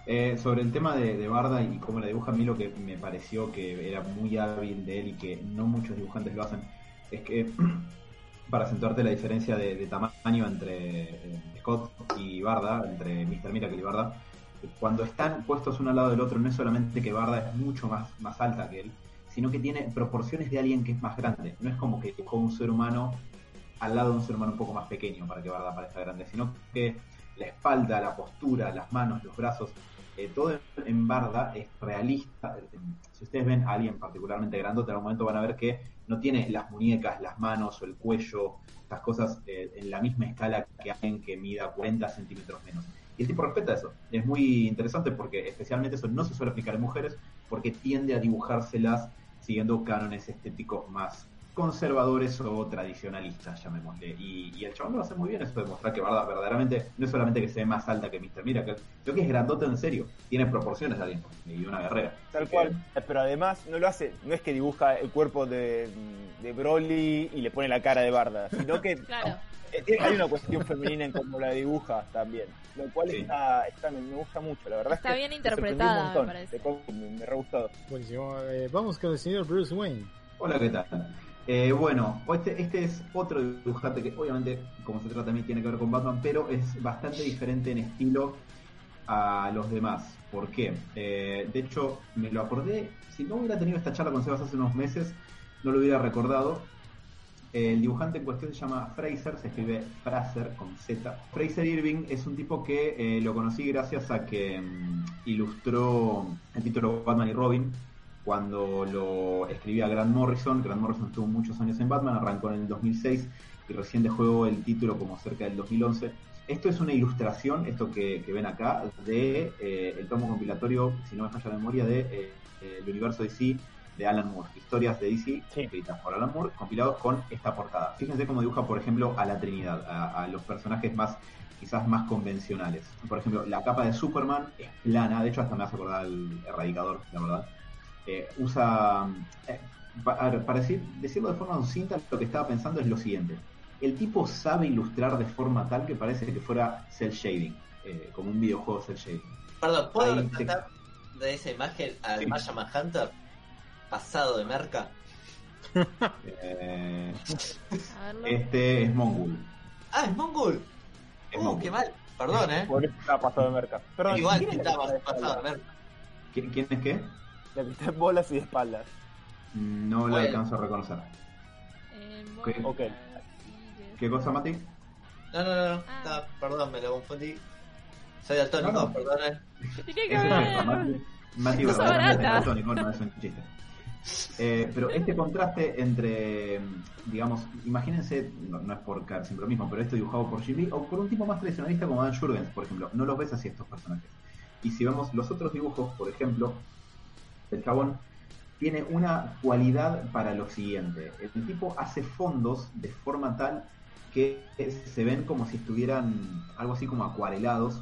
Eh, sobre el tema de, de Barda y cómo la dibuja, a mí lo que me pareció que era muy hábil de él y que no muchos dibujantes lo hacen, es que para acentuarte la diferencia de, de tamaño entre eh, Scott y Barda, entre Mr. Miracle y Barda, cuando están puestos uno al lado del otro, no es solamente que Barda es mucho más, más alta que él, sino que tiene proporciones de alguien que es más grande. No es como que dibujó un ser humano al lado de un ser humano un poco más pequeño para que Barda parezca grande, sino que la espalda, la postura, las manos, los brazos, eh, todo en Barda es realista. Si ustedes ven a alguien particularmente grandote, en algún momento van a ver que no tiene las muñecas, las manos o el cuello, estas cosas eh, en la misma escala que alguien que mida 40 centímetros menos. Y el tipo respeta eso. Es muy interesante porque especialmente eso no se suele aplicar en mujeres porque tiende a dibujárselas siguiendo cánones estéticos más conservadores o tradicionalistas, llamémosle. Y, y el chabón lo hace muy bien eso de mostrar que Barda verdaderamente no es solamente que se ve más alta que Mr. Miracle, sino que es grandote en serio. Tiene proporciones de alguien y una guerrera. Tal cual. Pero además no lo hace, no es que dibuja el cuerpo de, de Broly y le pone la cara de Barda, sino que Claro. eh, hay una cuestión femenina en cómo la dibuja también. Lo cual Sí. está, está- me me gusta mucho, la verdad. Está es que bien me interpretada, me montón. parece. Me, me re gustó. Buenísimo. Eh, vamos con el señor Bruce Wayne. Hola, ¿qué tal? Eh, bueno, este, este es otro dibujante que obviamente, como se trata también tiene que ver con Batman, pero es bastante diferente en estilo a los demás. ¿Por qué? Eh, de hecho, me lo acordé, si no hubiera tenido esta charla con Sebas hace unos meses, no lo hubiera recordado. El dibujante en cuestión se llama Fraser, se escribe Fraser con Z. Fraser Irving es un tipo que eh, lo conocí gracias a que mm, ilustró el título Batman y Robin cuando lo escribía Grant Morrison. Grant Morrison estuvo muchos años en Batman, arrancó en el 2006 y recién dejó el título como cerca del 2011. Esto es una ilustración, esto que, que ven acá, de eh, el tomo compilatorio, si no me falla la memoria, de eh, el universo DC de Alan Moore, historias de DC Sí. escritas por Alan Moore, compilados con esta portada. Fíjense cómo dibuja, por ejemplo, a la Trinidad, a, a los personajes más quizás más convencionales. Por ejemplo, la capa de Superman es plana, de hecho hasta me hace acordar al erradicador, la verdad. Eh, usa, eh, pa- a ver, para decir, decirlo de forma sucinta, lo que estaba pensando es lo siguiente. El tipo sabe ilustrar de forma tal que parece que fuera cel shading, eh, como un videojuego cel shading. Perdón, ¿puedo Ahí te- tratar de esa imagen al Sí. Maya Manhunter pasado de merca? Eh, este es Mongul. Ah, es Mongol. Es Uh, Mongul. qué mal. Perdón, eh. Por eso está pasado de merca. Perdón, Igual ¿quién está pasado de merca. ¿Qui- ¿Quién es qué? La que está en bolas y de espaldas. No Bueno. alcanzo a reconocer. Eh, Ok. ¿Qué cosa, Mati? No, no, no, no. Ah. Está- perdón, me lo confundí. Soy daltónico, No, no. perdón. eh. ¿Qué tiene que es? Mati, Mati Cosa verdaderamente barata. es daltónico, no es un chiste. Eh, pero este contraste entre, digamos, imagínense, no, no es por caer siempre lo mismo, pero esto dibujado por Jim Lee o por un tipo más tradicionalista como Dan Jurgens, por ejemplo, no los ves así estos personajes. Y si vemos los otros dibujos, por ejemplo, el chabón tiene una cualidad para lo siguiente. El tipo hace fondos de forma tal que se ven como si estuvieran algo así como acuarelados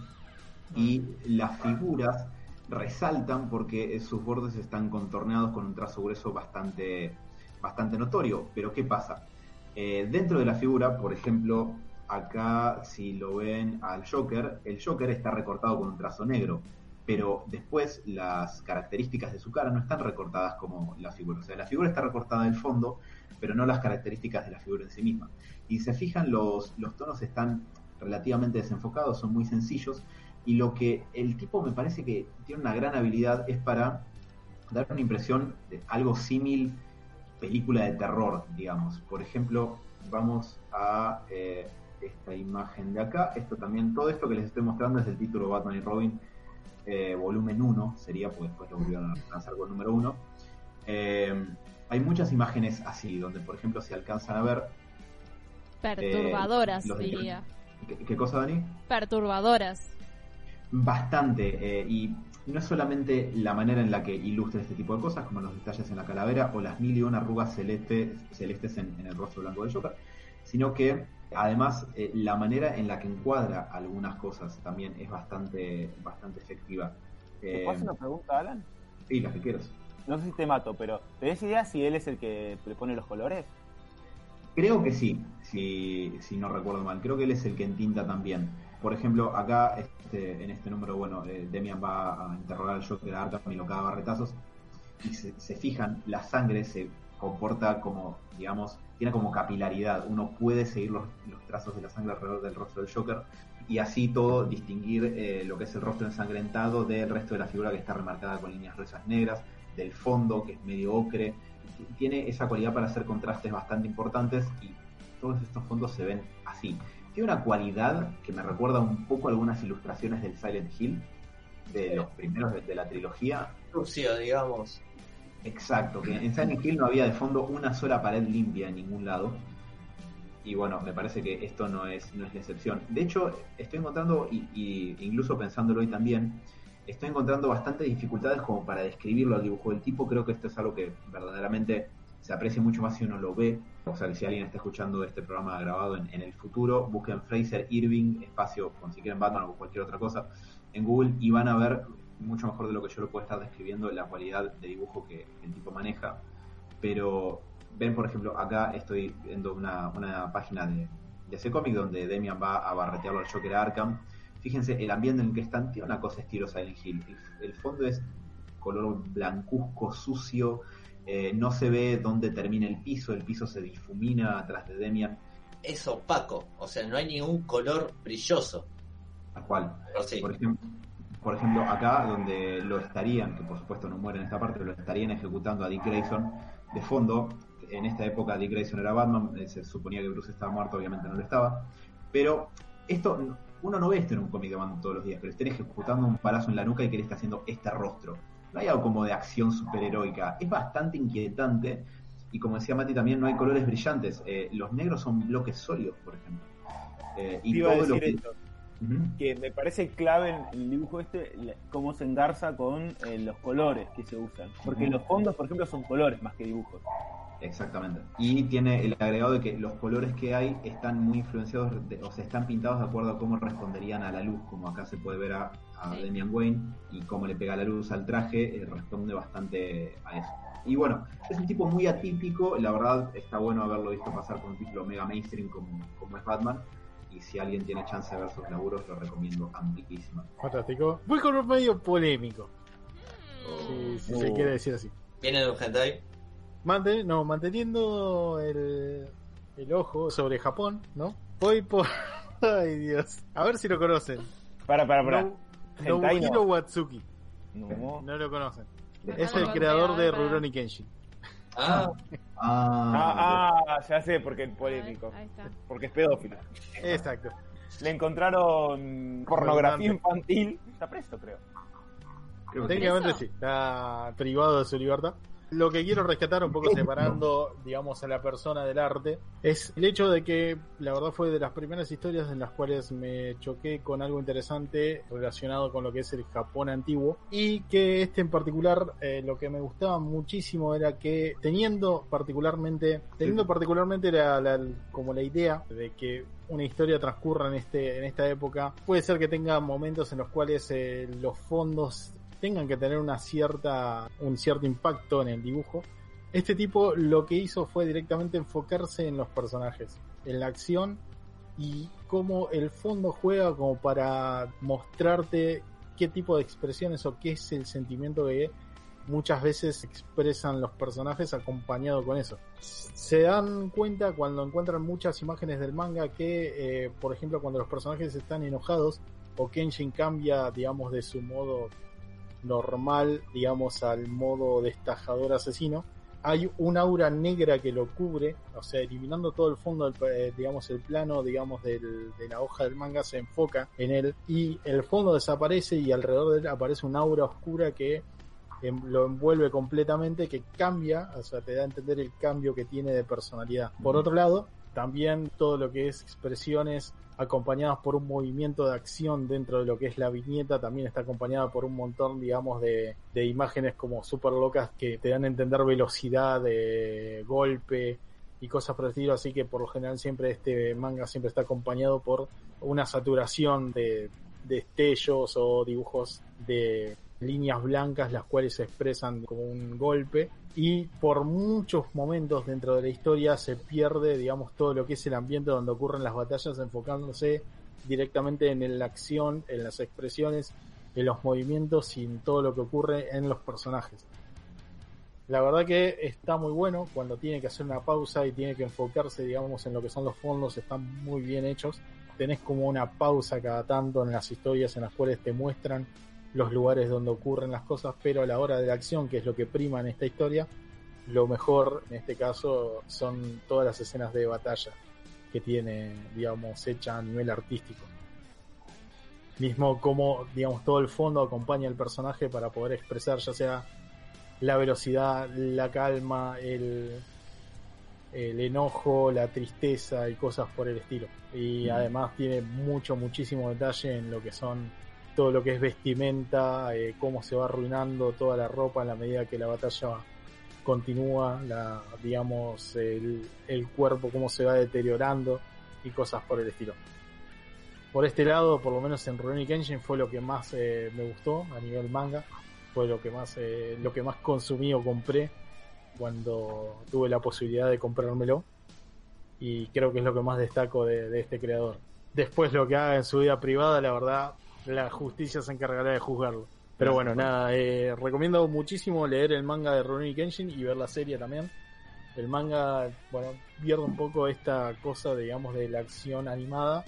y las figuras resaltan porque sus bordes están contorneados con un trazo grueso bastante, bastante notorio. Pero ¿qué pasa? Eh, dentro de la figura, por ejemplo, acá si lo ven al Joker, el Joker está recortado con un trazo negro, pero después las características de su cara no están recortadas como la figura. O sea, la figura está recortada del fondo, pero no las características de la figura en sí misma. Y se fijan, los, los tonos están relativamente desenfocados, son muy sencillos, y lo que el tipo me parece que tiene una gran habilidad es para dar una impresión de algo símil película de terror, digamos. Por ejemplo, vamos a eh, esta imagen de acá. Esto también, todo esto que les estoy mostrando es el título Batman y Robin, eh, volumen 1, sería, porque después lo volvieron a lanzar con número 1. Eh, hay muchas imágenes así, donde por ejemplo se alcanzan a ver... Perturbadoras, los- diría. ¿Qué, qué cosa, Dani? Perturbadoras. Bastante, eh, y no es solamente la manera en la que ilustra este tipo de cosas, como los detalles en la calavera o las mil y una arrugas celeste- celestes en, en el rostro blanco del Joker, sino que además eh, la manera en la que encuadra algunas cosas también es bastante, bastante efectiva. ¿Te Eh, puedo hacer una pregunta, Alan? sí, las que quieras. No sé si te mato, pero ¿tenés idea si él es el que le pone los colores? Creo que sí, si, si no recuerdo mal. Creo que él es el que entinta también. Por ejemplo, acá este, en este número, bueno, eh, Demian va a interrogar al Joker a Arkham y lo caga barretazos. Y se, se fijan, la sangre se comporta como, digamos, tiene como capilaridad. Uno puede seguir los, los trazos de la sangre alrededor del rostro del Joker y así todo distinguir eh, lo que es el rostro ensangrentado del resto de la figura que está remarcada con líneas gruesas negras, del fondo que es medio ocre. Tiene esa cualidad para hacer contrastes bastante importantes y todos estos fondos se ven así. Tiene una cualidad que me recuerda un poco a algunas ilustraciones del Silent Hill, de los primeros de, de la trilogía. Sucio, digamos. Exacto, que en Silent Hill no había de fondo una sola pared limpia en ningún lado. Y bueno, me parece que esto no es, no es la excepción. De hecho, estoy encontrando, y, y incluso pensándolo hoy también, estoy encontrando bastantes dificultades como para describirlo al dibujo del tipo. Creo que esto es algo que verdaderamente se aprecia mucho más si uno lo ve. O sea, si alguien está escuchando este programa grabado en, en el futuro, busquen Fraser Irving, espacio, con si quieren Batman o cualquier otra cosa, en Google y van a ver mucho mejor de lo que yo lo puedo estar describiendo la cualidad de dibujo que el tipo maneja. Pero ven, por ejemplo, acá estoy viendo una, una página de, de ese cómic donde Demian va a barretearlo al Joker Arkham. Fíjense, el ambiente en el que están tiene una cosa estilo Silent Hill. El, el fondo es color blancuzco, sucio. eh, no se ve dónde termina el piso. El piso se difumina atrás de Demian. Es opaco, o sea, no hay ningún color brilloso. Tal cual. Sí, Por ejemplo, por ejemplo, acá donde lo estarían, que por supuesto no muere en esta parte, pero lo estarían ejecutando a Dick Grayson de fondo. En esta época Dick Grayson era Batman, eh, se suponía que Bruce estaba muerto, obviamente no lo estaba. Pero esto, uno no ve esto en un cómic de Batman todos los días, que lo estén ejecutando un palazo en la nuca y que le está haciendo este rostro. No hay algo como de acción superheroica, es bastante inquietante. Y como decía Mati, también no hay colores brillantes. Eh, los negros son bloques sólidos, por ejemplo. Eh, y todo lo que. esto, Que me parece clave en el dibujo este cómo se engarza con eh, los colores que se usan. Porque los fondos, por ejemplo, son colores más que dibujos. Exactamente. Y tiene el agregado de que los colores que hay están muy influenciados, de- o sea, están pintados de acuerdo a cómo responderían a la luz, como acá se puede ver a, a Sí. Damian Wayne, y cómo le pega la luz al traje, eh, responde bastante a eso. Y bueno, es un tipo muy atípico, la verdad está bueno haberlo visto pasar con un título mega mainstream como, como es Batman, y si alguien tiene chance de ver sus laburos, lo recomiendo amplísimo. Fantástico. Voy con un medio polémico, si, si Oh. se quiere decir así. viene de un hentai. Mante- no, manteniendo el, el ojo sobre Japón, ¿no? Voy por... Ay, Dios. A ver si lo conocen. Para, para, para. No- Nobuhiro no. Watsuki. No. No lo conocen. Es el creador de Rurouni Kenshin. Ah, Ah, Ah, ah, ya sé, porque es polémico. Ahí está. Porque es pedófilo. Exacto. Le encontraron pornografía infantil. Está preso, creo. Técnicamente sí. Está privado de su libertad. Lo que quiero rescatar un poco separando, digamos, a la persona del arte, es el hecho de que la verdad fue de las primeras historias en las cuales me choqué con algo interesante relacionado con lo que es el Japón antiguo y que este en particular eh, lo que me gustaba muchísimo era que teniendo particularmente, teniendo particularmente la, la- como la idea de que una historia transcurra en este en esta época, puede ser que tenga momentos en los cuales eh, los fondos tengan que tener una cierta un cierto impacto en el dibujo. Este tipo lo que hizo fue directamente enfocarse en los personajes, en la acción y cómo el fondo juega como para mostrarte qué tipo de expresiones o qué es el sentimiento que muchas veces expresan los personajes acompañado con eso. Se dan cuenta cuando encuentran muchas imágenes del manga que, eh, por ejemplo, cuando los personajes están enojados o Kenshin cambia, digamos, de su modo normal, digamos, al modo destajador asesino, hay un aura negra que lo cubre, o sea, eliminando todo el fondo, del, eh, digamos, el plano, digamos, del- de la hoja del manga se enfoca en él y el fondo desaparece y alrededor de él aparece un aura oscura que em, lo envuelve completamente, que cambia, o sea, te da a entender el cambio que tiene de personalidad. Por otro lado, también todo lo que es expresiones acompañadas por un movimiento de acción dentro de lo que es la viñeta, también está acompañada por un montón, digamos, de, de imágenes como súper locas que te dan a entender velocidad de golpe y cosas por el estilo, así que por lo general siempre este manga siempre está acompañado por una saturación de, de destellos o dibujos de líneas blancas las cuales se expresan como un golpe y por muchos momentos dentro de la historia se pierde digamos todo lo que es el ambiente donde ocurren las batallas enfocándose directamente en la acción, en las expresiones, en los movimientos y en todo lo que ocurre en los personajes. La verdad que está muy bueno cuando tiene que hacer una pausa y tiene que enfocarse, digamos, en lo que son los fondos, están muy bien hechos. Tenés como una pausa cada tanto en las historias en las cuales te muestran los lugares donde ocurren las cosas, pero a la hora de la acción, que es lo que prima en esta historia, lo mejor en este caso son todas las escenas de batalla que tiene, digamos, hecha a nivel artístico. Mismo como, digamos, todo el fondo acompaña al personaje para poder expresar ya sea la velocidad, la calma, el, el enojo, la tristeza y cosas por el estilo. Y además tiene mucho, muchísimo detalle en lo que son todo lo que es vestimenta, eh, cómo se va arruinando toda la ropa en la medida que la batalla continúa, digamos, el, cuerpo, cómo se va deteriorando y cosas por el estilo. Por este lado, por lo menos en Rurouni Kenshin fue lo que más eh, me gustó a nivel manga, fue lo que más eh, lo que más consumí o compré cuando tuve la posibilidad de comprármelo y creo que es lo que más destaco de, de este creador. Después lo que haga en su vida privada, la verdad, la justicia se encargará de juzgarlo. Pero bueno, nada, eh, recomiendo muchísimo leer el manga de Rurouni Kenshin y ver la serie también. El manga, bueno, pierde un poco esta cosa, digamos, de la acción animada,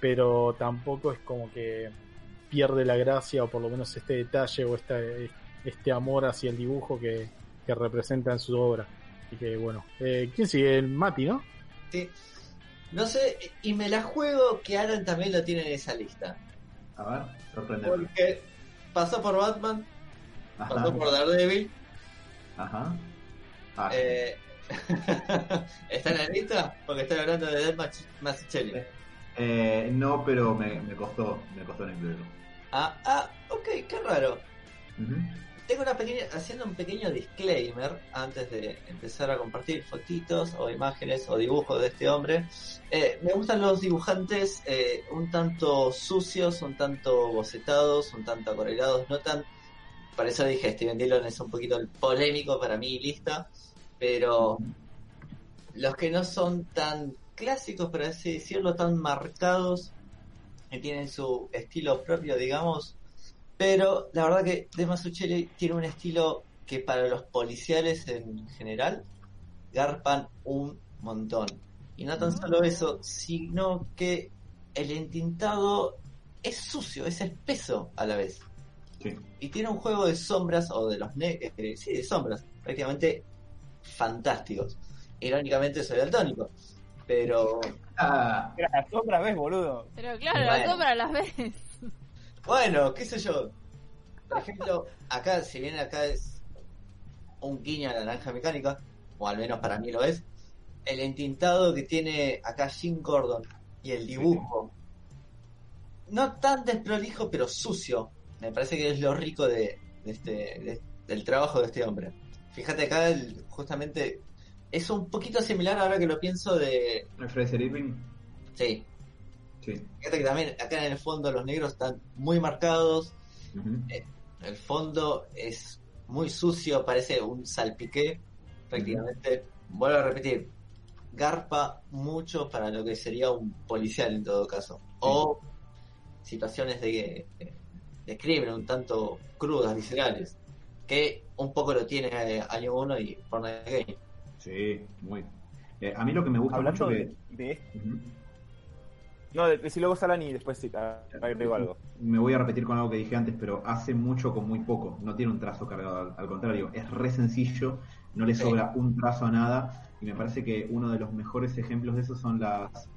pero tampoco es como que pierde la gracia o por lo menos este detalle o esta, este amor hacia el dibujo que, que representa en su obra. Así que bueno, eh, ¿quién sigue? El Mati, ¿no? Sí. No sé, y me la juego que Alan también lo tiene en esa lista. A ver, sorprendente. Porque pasó por Batman, Ajá. pasó por Daredevil. Ajá. Ah, Eh, ¿Está en la lista? Porque estoy hablando de Death Massicelli. eh, no, pero me, me costó, me costó en incluirlo. Ah, ah, ok, qué raro. Ujú. Tengo una pequeña, haciendo un pequeño disclaimer antes de empezar a compartir fotitos o imágenes o dibujos de este hombre. Eh, me gustan los dibujantes eh, un tanto sucios, un tanto bocetados, un tanto acuarelados, no tan... Por eso dije, Steven Dillon es un poquito el polémico para mi lista, pero los que no son tan clásicos, por así decirlo, tan marcados, que tienen su estilo propio, digamos, pero la verdad que De Masuchelli tiene un estilo que para los policiales en general garpan un montón. Y no tan solo eso, sino que el entintado es sucio, es espeso a la vez. Sí. Y tiene un juego de sombras, o de los ne eh, sí, de sombras, prácticamente fantásticos. Irónicamente soy daltónico, pero Ah, Era la sombra, ¿ves, boludo? Pero claro, Bueno. la sombra a las veces. Bueno, qué sé yo. Por ejemplo, acá, si bien acá es un guiño a la naranja mecánica, o al menos para mí lo es. El entintado que tiene acá Jim Gordon y el dibujo, no tan desprolijo, pero sucio. Me parece que es lo rico de, de este, de- del trabajo de este hombre. Fíjate acá, el- justamente, es un poquito similar ahora que lo pienso de... Fraser Irving. Sí, Sí. fíjate que también acá en el fondo los negros están muy marcados, Ujú. el fondo es muy sucio, parece un salpiqué, prácticamente. Vuelvo a repetir, garpa mucho para lo que sería un policial en todo caso. O situaciones de, de crimen un tanto crudas, viscerales, que un poco lo tiene eh, año 1 y Fortnite Game. Sí, muy. Eh, a mí lo que me gusta Hablando mucho de, que... de. No, si luego Salan y después sí, agrego algo. Me voy a repetir con algo que dije antes, pero hace mucho con muy poco. No tiene un trazo cargado, al, al contrario, es re sencillo, no le Sí. sobra un trazo a nada. Y me parece que uno de los mejores ejemplos de eso son las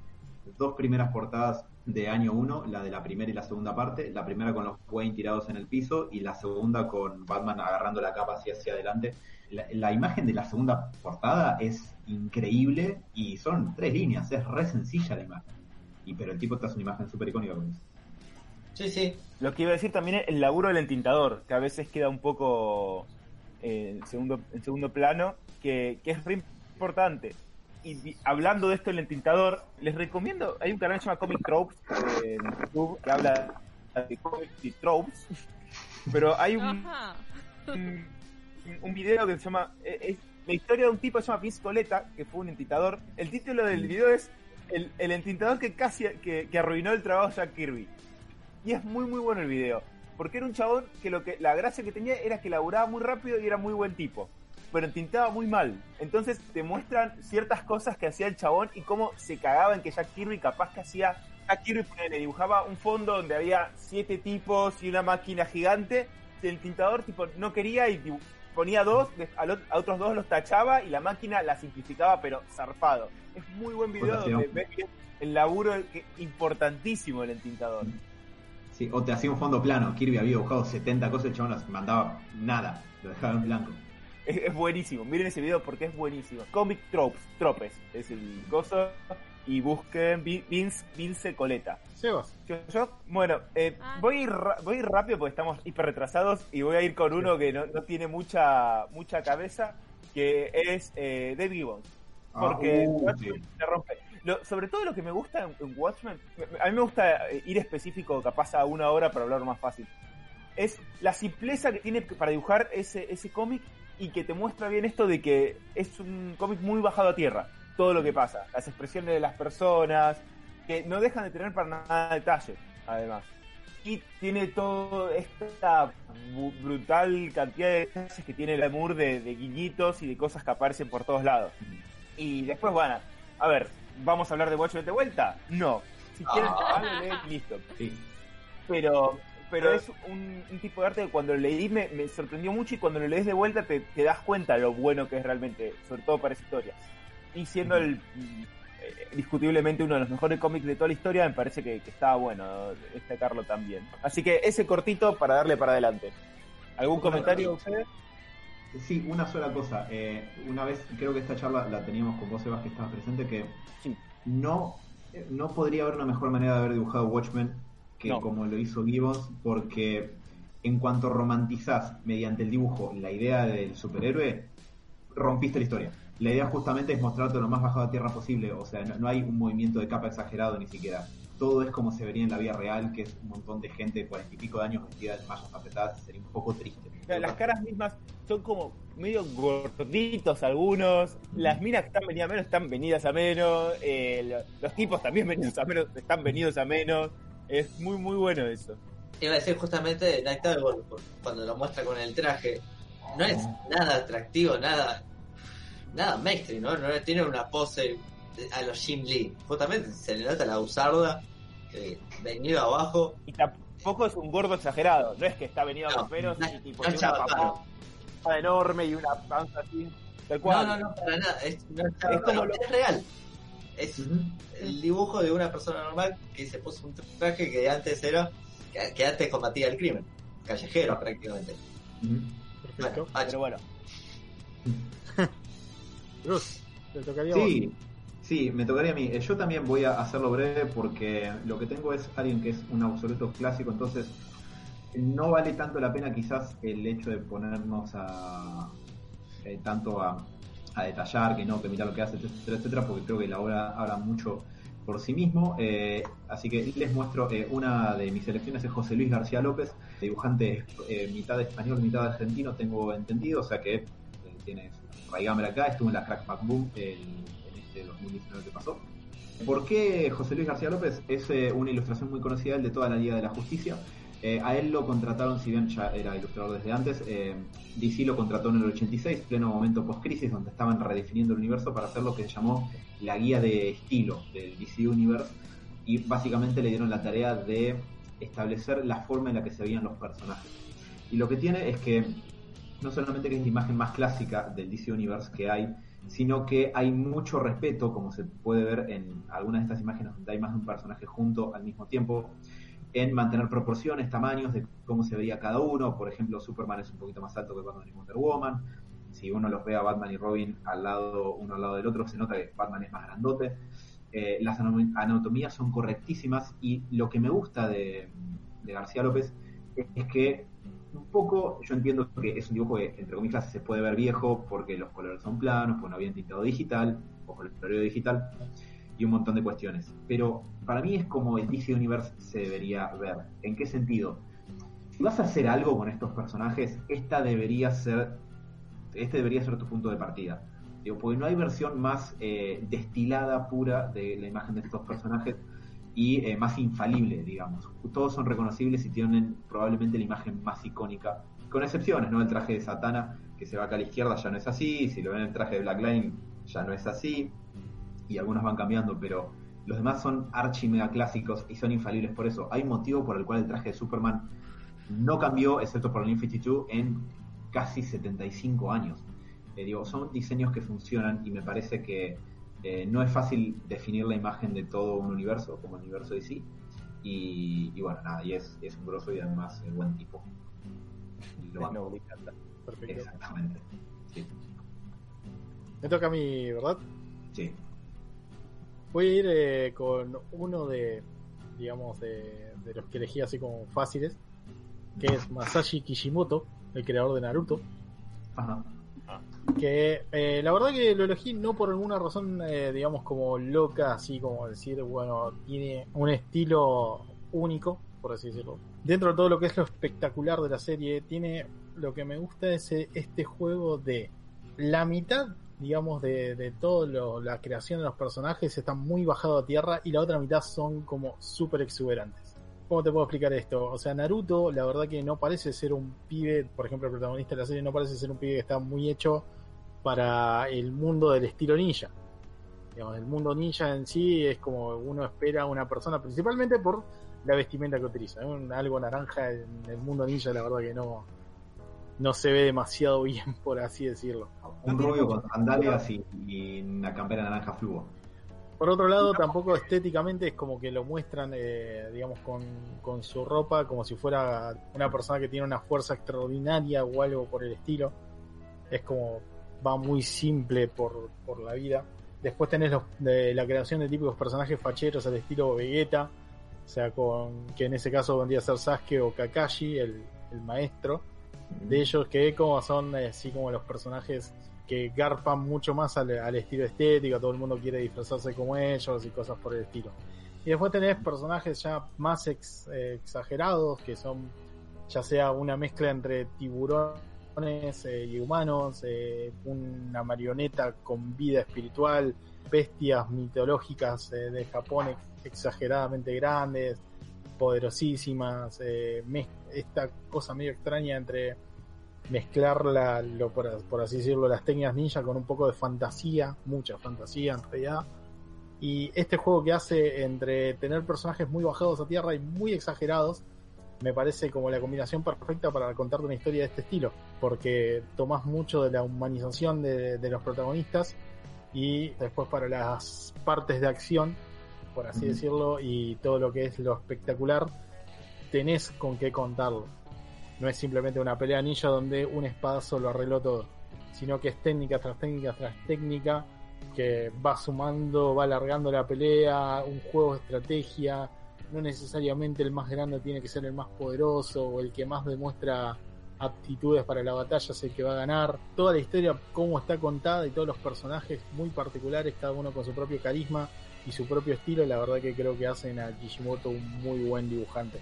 dos primeras portadas de año 1, la de la primera y la segunda parte. La primera con los Wayne tirados en el piso y la segunda con Batman agarrando la capa así hacia adelante. La, la imagen de la segunda portada es increíble y son tres líneas, es re sencilla la imagen. Y pero el tipo te hace una imagen súper icónica con eso. Sí, sí, Lo que iba a decir también es el laburo del entintador, que a veces queda un poco eh, en, segundo, en segundo plano, que, que es re importante. Y hablando de esto del entintador, les recomiendo, hay un canal que se llama Comic Tropes eh, en YouTube que habla de cómics y tropes, pero hay un, un, un video que se llama. eh, Es la historia de un tipo que se llama Vince Coletta, que fue un entintador. El título del video es El, el entintador que casi que, arruinó el trabajo de Jack Kirby. Y es muy, muy bueno el video. Porque era un chabón que lo que la gracia que tenía era que laburaba muy rápido y era muy buen tipo. Pero entintaba muy mal. Entonces te muestran ciertas cosas que hacía el chabón y cómo se cagaba en que Jack Kirby capaz que hacía. Jack Kirby le dibujaba un fondo donde había siete tipos y una máquina gigante. El tintador tipo no quería y dibu- ponía dos, a, otros dos los tachaba y la máquina la simplificaba pero zarpado. Es muy buen video donde ves el laburo importantísimo el entintador. Sí, o te hacía un fondo plano. Kirby había dibujado 70 cosas y el chabón las mandaba nada. Lo dejaba en blanco. Es, es buenísimo, miren ese video porque es buenísimo. Comic Tropes, Tropes, es el gozo. Y busquen Vi- Vince, Vince Coleta. Sebas. Yo, yo, bueno, eh, Ah. voy, a ir ra- voy a ir rápido porque estamos hiper retrasados y voy a ir con uno que no, no tiene mucha mucha cabeza, que es eh, Dave Gibbons. Porque Ah, uh, Watchmen sí. se rompe. Lo- sobre todo lo que me gusta en, en Watchmen, me- a mí me gusta eh, ir específico, capaz a una hora para hablar más fácil. Es la simpleza que tiene para dibujar ese, ese cómic y que te muestra bien esto de que es un cómic muy bajado a tierra. Todo lo que pasa, las expresiones de las personas, que no dejan de tener para nada detalle, además. Y tiene toda esta brutal cantidad de detalles que tiene el amor de, de guiñitos y de cosas que aparecen por todos lados. Y después, bueno, a ver, ¿vamos a hablar de Watchmen de vuelta? No. Si quieren, Ah. listo. Sí. Pero pero es un, un tipo de arte que cuando lo leí me, me sorprendió mucho y cuando lo lees de vuelta te, te das cuenta de lo bueno que es realmente, sobre todo para esa historia. Y siendo el eh, discutiblemente uno de los mejores cómics de toda la historia, me parece que, que estaba bueno destacarlo también. Así que ese cortito para darle para adelante. ¿Algún comentario de ustedes? Sí, una sola cosa. Eh, una vez, creo que esta charla la teníamos con vos, Sebas, que estabas presente, que Sí. no, eh, no podría haber una mejor manera de haber dibujado Watchmen que No. como lo hizo Gibbons, porque en cuanto romantizás mediante el dibujo la idea del superhéroe, rompiste la historia. La idea justamente es mostrarte lo más bajado a tierra posible, o sea, no, no hay un movimiento de capa exagerado ni siquiera. Todo es como se vería en la vida real, que es un montón de gente de cuarenta y pico de años vestida de mallas apretadas, sería un poco triste. Las caras mismas son como medio gorditos algunos. Las minas que están venidas a menos están venidas a menos. eh, lo- los tipos también venidos a menos están venidos a menos. Es muy, muy bueno eso. Iba a decir justamente de Night Owl, cuando lo muestra con el traje. No es nada atractivo, nada nada mainstream, ¿no? no tiene una pose a los Jim Lee. Justamente se le nota la usarda, eh, venido abajo. Y tampoco es un gordo exagerado. No es que está venido a No, los no, y tipo no, tiene una papá enorme y una panza así. Tal cual. No, no, no, para nada. Es, no es, Es como no, lo- es real. Es el dibujo de una persona normal que se puso un traje que antes era. que, que antes combatía el crimen. Callejero, prácticamente. Ujú. Perfecto. Bueno. Pero bueno. Bruce, te tocaría. Sí, sí, me tocaría a mí. Eh, Yo también voy a hacerlo breve porque lo que tengo es alguien que es un absoluto clásico, entonces no vale tanto la pena quizás el hecho de ponernos a eh, tanto a, detallar, que no, que mira lo que hace, etcétera, etcétera, porque creo que la obra habla mucho por sí mismo. Eh, así que les muestro eh, una de mis selecciones es José Luis García López, dibujante eh, mitad español, mitad argentino, tengo entendido, o sea que eh, tiene su raigambre acá, estuvo en la Crack Back Boom el- en este 2019 que pasó. ¿Por qué José Luis García López? Es eh, una ilustración muy conocida el de toda la Liga de la Justicia. Eh, a él lo contrataron, si bien ya era ilustrador desde antes, eh, DC lo contrató en el 86, pleno momento post-crisis, donde estaban redefiniendo el universo para hacer lo que se llamó la guía de estilo del DC Universe. Y básicamente le dieron la tarea de establecer la forma en la que se veían los personajes. Y lo que tiene es que no solamente que es la imagen más clásica del DC Universe que hay, sino que hay mucho respeto, como se puede ver en algunas de estas imágenes donde hay más de un personaje junto al mismo tiempo, en mantener proporciones, tamaños de cómo se veía cada uno. Por ejemplo, Superman es un poquito más alto que Batman y Wonder Woman. Si uno los ve a Batman y Robin al lado, uno al lado del otro, se nota que Batman es más grandote. Eh, las anatomías son correctísimas y lo que me gusta de, García López es que un poco, yo entiendo que es un dibujo que, entre comillas, se puede ver viejo porque los colores son planos, porque no habían tintado digital, o coloreo digital, y un montón de cuestiones. Pero para mí es como el DC Universe se debería ver. ¿En qué sentido? Si vas a hacer algo con estos personajes, esta debería ser, este debería ser tu punto de partida. Digo, porque no hay versión más eh, destilada, pura de la imagen de estos personajes y eh, más infalible, digamos. Todos son reconocibles y tienen probablemente la imagen más icónica, con excepciones, ¿no? El traje de Satana, que se va acá a la izquierda, ya no es así, si lo ven el traje de Black Line, ya no es así, y algunos van cambiando, pero los demás son archi mega clásicos y son infalibles por eso. Hay motivo por el cual el traje de Superman no cambió, excepto por el New 52, en casi 75 años. Eh, digo, son diseños que funcionan y me parece que eh, no es fácil definir la imagen de todo un universo, como el universo de sí. Y, y bueno, nada, y es, es un grosso y además es buen tipo. Y lo No, banco. me encanta. Perfecto. Exactamente. Sí, Me toca a mí, ¿verdad? sí. Voy a ir eh, con uno de, digamos, de, de los que elegí así como fáciles, que es Masashi Kishimoto, el creador de Naruto. Ajá. Que eh, la verdad que lo elegí no por alguna razón, eh, digamos, como loca, así como decir, bueno, tiene un estilo único, por así decirlo. Dentro de todo lo que es lo espectacular de la serie, tiene lo que me gusta es eh, este juego de la mitad, digamos, de, de toda la creación de los personajes está muy bajado a tierra y la otra mitad son como súper exuberantes. ¿Cómo te puedo explicar esto? O sea, Naruto, la verdad que no parece ser un pibe, por ejemplo, el protagonista de la serie no parece ser un pibe que está muy hecho para el mundo del estilo ninja. Digamos, el mundo ninja en sí es como uno espera a una persona, principalmente por la vestimenta que utiliza. Un- algo naranja en el mundo ninja, la verdad que no, no se ve demasiado bien, por así decirlo. Un rubio con sandalias y, y una campera naranja fluo. Por otro lado, tampoco estéticamente es como que lo muestran, eh, digamos, con, con su ropa como si fuera una persona que tiene una fuerza extraordinaria o algo por el estilo. Es como va muy simple por, por la vida. Después tenés los, de la creación de típicos personajes facheros al estilo Vegeta, o sea, con que en ese caso vendría a ser Sasuke o Kakashi, el, el maestro de ellos, que como son eh, así como los personajes que garpan mucho más al, estilo estético, todo el mundo quiere disfrazarse como ellos y cosas por el estilo. Y después tenés personajes ya más ex- eh, exagerados, que son ya sea una mezcla entre tiburones eh, y humanos, eh, una marioneta con vida espiritual, bestias mitológicas de Japón ex- exageradamente grandes, poderosísimas, esta cosa medio extraña entre mezclar la, lo, por, por así decirlo, las técnicas ninja con un poco de fantasía, mucha fantasía en realidad. Y este juego que hace entre tener personajes muy bajados a tierra y muy exagerados, me parece como la combinación perfecta para contarte una historia de este estilo, porque tomás mucho de la humanización de, de los protagonistas y después para las partes de acción, por así decirlo, y todo lo que es lo espectacular, tenés con qué contarlo. No es simplemente una pelea ninja donde un espadazo lo arregló todo. sino que es técnica tras técnica tras técnica, que va sumando, va alargando la pelea, un juego de estrategia, no necesariamente el más grande tiene que ser el más poderoso o el que más demuestra aptitudes para la batalla es el que va a ganar. Toda la historia, cómo está contada y todos los personajes muy particulares, cada uno con su propio carisma y su propio estilo, la verdad que creo que hacen a Kishimoto un muy buen dibujante,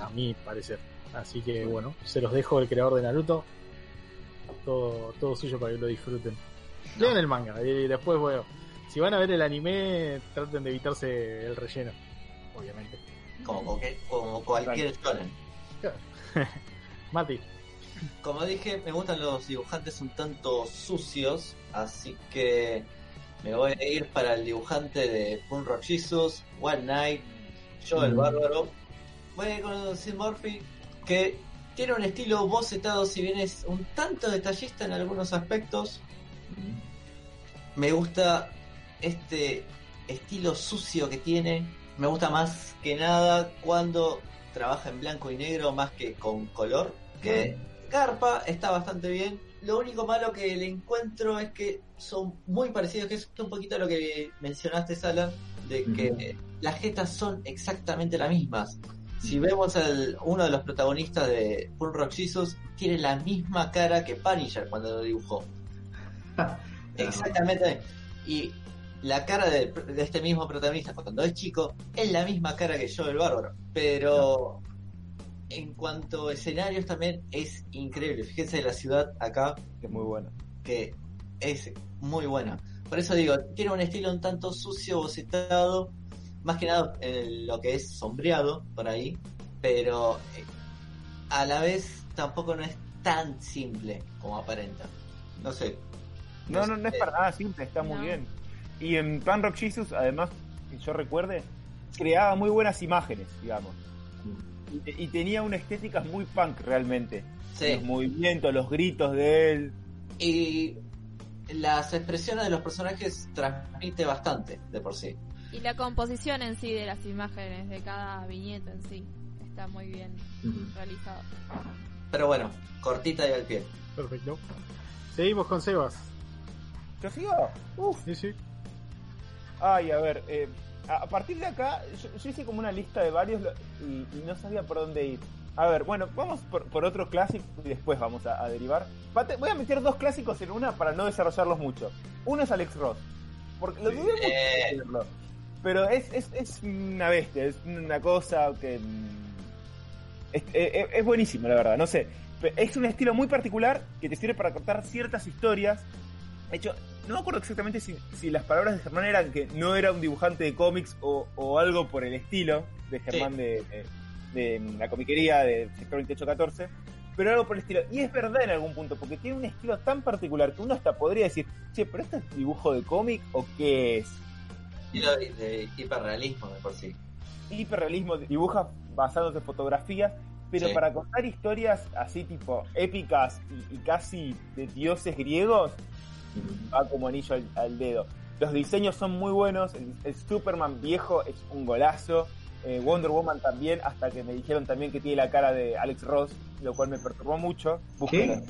a mi parecer. Así que bueno, se los dejo el creador de Naruto, todo, todo suyo para que lo disfruten. Lean el manga y después, bueno, si van a ver el anime, traten de evitarse el relleno, obviamente. Como, cualquier- como cualquier shonen. Mati, Como dije, me gustan los dibujantes un tanto sucios, así que me voy a ir para el dibujante de Punk Rock Jesus, One Night, Joe el Mm. Bárbaro. Voy a ir con Sid Murphy, que tiene un estilo bocetado, si bien es un tanto detallista en algunos aspectos. Me gusta este estilo sucio que tiene. Me gusta más que nada cuando trabaja en blanco y negro más que con color. Que Garpa está bastante bien. Lo único malo que le encuentro es que son muy parecidos, que es un poquito lo que mencionaste, Sala, de que las jetas son exactamente las mismas. Si vemos al uno de los protagonistas de Full Rock Jesus, tiene la misma cara que Punisher cuando lo dibujó. Exactamente. Y la cara de, de este mismo protagonista cuando es chico es la misma cara que yo, el bárbaro. Pero en cuanto a escenarios también es increíble. Fíjense la ciudad acá que es muy bueno. que es muy buena. Por eso digo, tiene un estilo un tanto sucio, bocetado, más que nada en lo que es sombreado por ahí, pero eh, a la vez tampoco no es tan simple como aparenta. No sé. No, no, no es para nada simple, está muy No. bien. Y en Pan Rock Jesus, además, que yo recuerde, creaba muy buenas imágenes, digamos. Y, y tenía una estética muy punk realmente. Sí. Los movimientos, los gritos de él. Y las expresiones de los personajes transmite bastante de por sí. Y la composición en sí de las imágenes de cada viñeta en sí está muy bien Ujú. realizado. Pero bueno, cortita y al pie. perfecto. Seguimos con Sebas. ¿Yo sigo? Uf. Sí, sí. Ay, a ver, eh, a partir de acá, yo, yo hice como una lista de varios y, y no sabía por dónde ir. A ver, bueno, vamos por, por otro clásico y después vamos a, a derivar. Voy a meter dos clásicos en una para no desarrollarlos mucho. Uno es Alex Ross, porque lo dudé mucho Eh. decirlo, pero es, es, es una bestia, es una cosa que... mm, Es, es- es buenísimo, la verdad, no sé. Es un estilo muy particular que te sirve para contar ciertas historias de hecho, no me acuerdo exactamente si, si las palabras de Germán eran que no era un dibujante de cómics o, o algo por el estilo de Germán de, de- de la comiquería de Sector 2814, pero algo por el estilo. Y es verdad en algún punto, porque tiene un estilo tan particular que uno hasta podría decir, che, pero esto es dibujo de cómic o qué es? Estilo de, hiperrealismo de por sí. hiperrealismo, dibuja basados en fotografías, pero Sí. para contar historias así tipo épicas y, y casi de dioses griegos, va como anillo al, al dedo. Los diseños son muy buenos, el, el Superman viejo es un golazo, eh, Wonder Woman también, hasta que me dijeron también que tiene la cara de Alex Ross, lo cual me perturbó mucho. ¿Qué?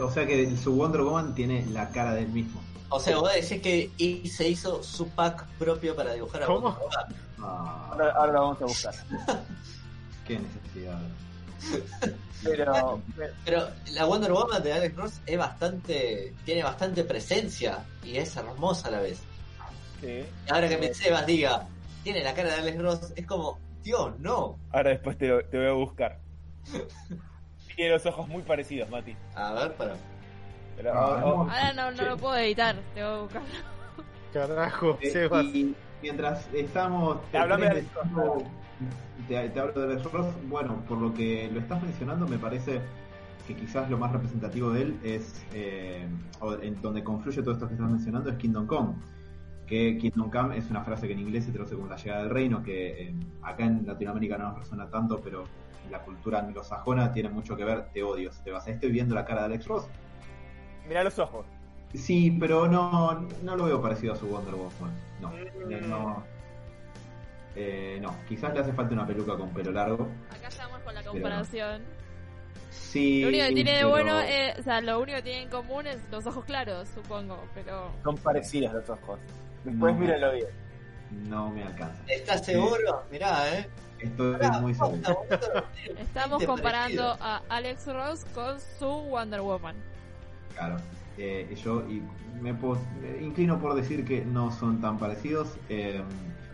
O sea que su Wonder Woman tiene la cara del mismo. O sea, vos decís que y se hizo su pack propio para dibujar a ¿Cómo? Wonder Woman. Ah, Ahora, ahora lo vamos a buscar. qué necesidad. Pero, Pero la Wonder Woman de Alex Ross es bastante. tiene bastante presencia y es hermosa a la vez. sí. Y ahora que me Sebas diga, tiene la cara de Alex Ross, es como, Dios, no. ahora después te, te voy a buscar. Tiene los ojos muy parecidos, Mati. A ver, para. Pero, Ah, oh, oh, Ahora no, no lo puedo editar, tengo que buscarlo. Carajo, Eh, Sebas. y mientras estamos. Tres de te, te hablo de Alex Ross. Bueno, por lo que lo estás mencionando, me parece que quizás lo más representativo de él es. eh, o en donde confluye todo esto que estás mencionando es Kingdom Come. Que Kingdom Come es una frase que en inglés se traduce como la llegada del reino, que eh, acá en Latinoamérica no nos resuena tanto, pero en la cultura anglosajona tiene mucho que ver. Te odio, te vas. Estoy viendo la cara de Alex Ross. mirá los ojos. Sí, pero no, no lo veo parecido a su Wonder Woman. No, Mm. no. Eh, no, quizás le hace falta una peluca con pelo largo. Acá estamos con la comparación. Sí. Lo único que tiene de bueno es, o sea, lo único que tiene en común es los ojos claros, supongo, pero Son parecidos los ojos. Después No. mírenlo bien. No me alcanza. ¿Estás seguro? Mirá, eh. Estoy muy seguro. estamos comparando a Alex Ross con su Wonder Woman. Claro. Eh, yo y me, inclino por decir que no son tan parecidos. Eh,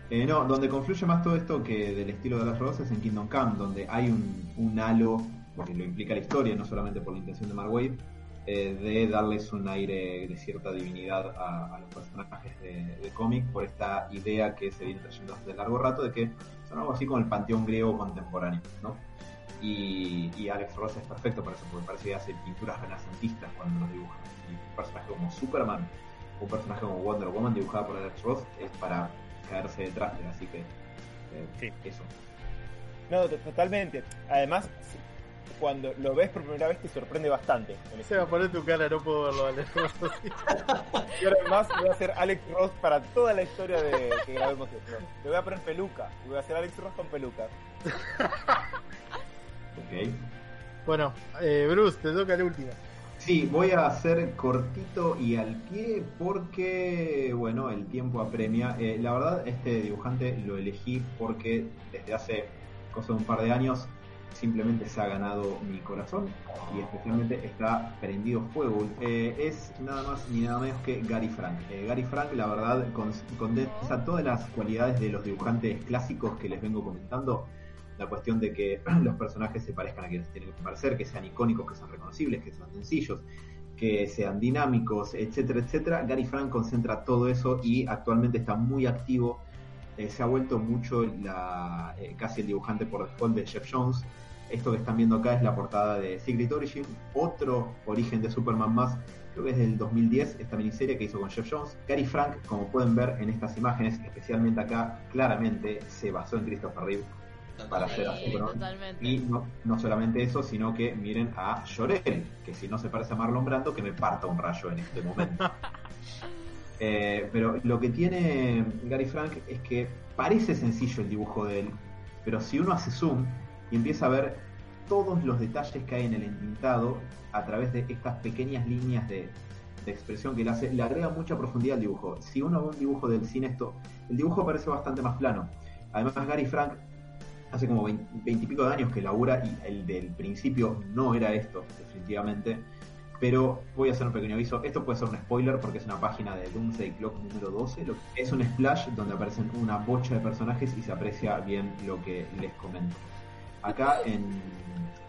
eh, no, donde confluye más todo esto que del estilo de las rosas es en Kingdom Come, donde hay un, un halo, porque lo implica la historia, no solamente por la intención de Mark Waid, eh, de darles un aire de cierta divinidad a, a los personajes de, de cómic por esta idea que se viene trayendo desde largo rato de que son algo así como el panteón griego contemporáneo, ¿no? Y, y Alex Ross es perfecto para eso, porque parece que hace pinturas renacentistas cuando los dibuja. Y un personaje como Superman, un personaje como Wonder Woman dibujada por Alex Ross es para caerse detrás de, así que eh, Sí. eso. No, to- totalmente. Además, cuando lo ves por primera vez te sorprende bastante. Se va a poner tu cara, no puedo verlo, Alex. Y ahora además voy a hacer Alex Ross para toda la historia de que grabemos esto. Le voy a poner peluca. y Voy a hacer Alex Ross con peluca. Ok. bueno, eh, Bruce, te toca el último. Sí, voy a hacer cortito y al pie porque, bueno, el tiempo apremia. Eh, la verdad, este dibujante lo elegí porque desde hace cosa de un par de años simplemente se ha ganado mi corazón y especialmente está prendido fuego. Eh, es nada más ni nada menos que Gary Frank. Eh, Gary Frank, la verdad, con- condensa todas las cualidades de los dibujantes clásicos que les vengo comentando. La cuestión de que los personajes se parezcan a quienes tienen que parecer, que sean icónicos, que sean reconocibles, que sean sencillos, que sean dinámicos, etcétera, etcétera. Gary Frank concentra todo eso y actualmente está muy activo. Eh, se ha vuelto mucho la, eh, casi el dibujante por default de Jeff Jones. Esto que están viendo acá es la portada de Secret Origin, otro origen de Superman más, creo que es del 2010, esta miniserie que hizo con Jeff Jones. Gary Frank, como pueden ver en estas imágenes, especialmente acá, claramente se basó en Christopher Reeve para hacer a Superman. totalmente. Y no, no solamente eso, sino que miren a Llorel, que si no se parece a Marlon Brando, que me parta un rayo en este momento. Eh, pero lo que tiene Gary Frank es que parece sencillo el dibujo de él, pero si uno hace zoom y empieza a ver todos los detalles que hay en el entintado a través de estas pequeñas líneas de, expresión que le hace, le agrega mucha profundidad al dibujo. Si uno ve un dibujo del cine, esto, el dibujo parece bastante más plano. Además, Gary Frank hace como veintipico de años que labura y el del principio no era esto, definitivamente. Pero voy a hacer un pequeño aviso. Esto puede ser un spoiler porque es una página de Doomsday Clock número 12. Lo- Es un splash donde aparecen una bocha de personajes y se aprecia bien lo que les comento. Acá en,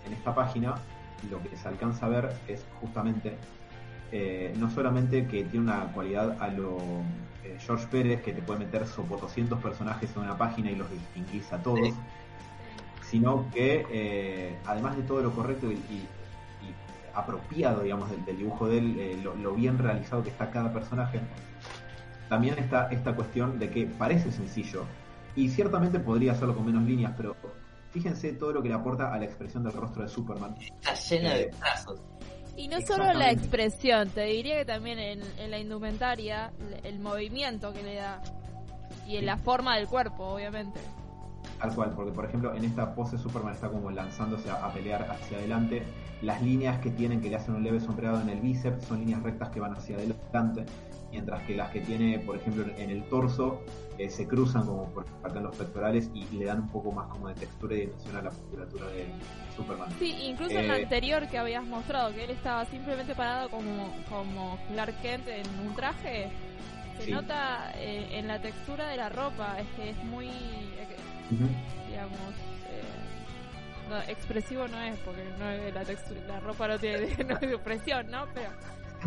en esta página lo que se alcanza a ver es justamente eh, no solamente que tiene una cualidad a lo eh, George Pérez que te puede meter 200 personajes en una página y los distinguís a todos, Sí. sino que eh, además de todo lo correcto y apropiado, digamos, del, del dibujo de él, eh, lo, lo bien realizado que está cada personaje, también está esta cuestión de que parece sencillo y ciertamente podría hacerlo con menos líneas, pero fíjense todo lo que le aporta a la expresión del rostro de Superman. Está llena de trazos. Y no solo la expresión, te diría que también en, en la indumentaria, el- el movimiento que le da. Y en Sí. la forma del cuerpo, obviamente. Tal cual, porque por ejemplo en esta pose Superman está como lanzándose a, a pelear hacia adelante. Las líneas que tienen que le hacen un leve sombreado en el bíceps son líneas rectas que van hacia adelante, mientras que las que tiene, por ejemplo, en el torso eh, se cruzan como por acá en los pectorales y le dan un poco más como de textura y dimensión a la musculatura de Superman. Sí, incluso en la Eh, anterior que habías mostrado, que él estaba simplemente parado como, como Clark Kent en un traje, se Sí. nota eh, en la textura de la ropa, es que es muy, digamos, eh, no, expresivo no es, porque no es la textura, la ropa no tiene no es expresión, ¿no? Pero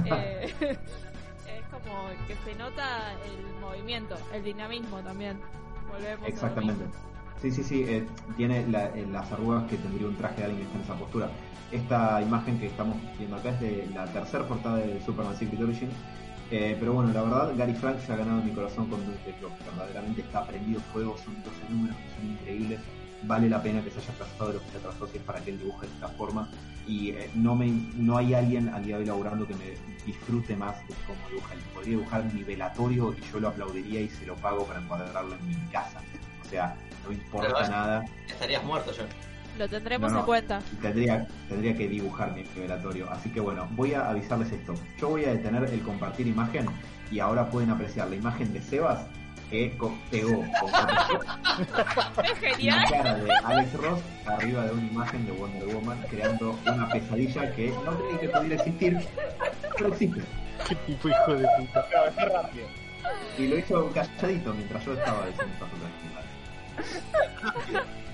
eh, es como que se nota el movimiento, el dinamismo también. Volvemos Exactamente. Sí, sí, sí, eh, tiene la- eh, las arrugas que tendría un traje de alguien que está en esa postura. Esta imagen que estamos viendo acá es de la tercera portada de Superman Secret Origin. Eh, pero bueno, la verdad, Gary Frank se ha ganado mi corazón con Doomsday Clock. Verdaderamente está prendido fuego, son 12 números que son increíbles. Vale la pena que se haya trazado lo que se trazó si es para que él dibuje de esta forma. Y eh, no me no hay alguien al día de hoy laburando que me disfrute más de cómo dibuja. Él podría dibujar mi velatorio y yo lo aplaudiría y se lo pago para encuadrarlo en mi casa. O sea, no me importa nada. Estarías muerto yo. Lo tendremos No, no. en cuenta. Tendría, tendría que dibujar mi revelatorio. Así que bueno, voy a avisarles esto. Yo voy a detener el compartir imagen y ahora pueden apreciar la imagen de Sebas que pegó Es la genial. cara de Alex Ross arriba de una imagen de Wonder Woman creando una pesadilla que no creí que pudiera existir, pero existe. Qué tipo hijo de puta. Rápido. Y lo hizo calladito mientras yo estaba diciendo estas otras cosas.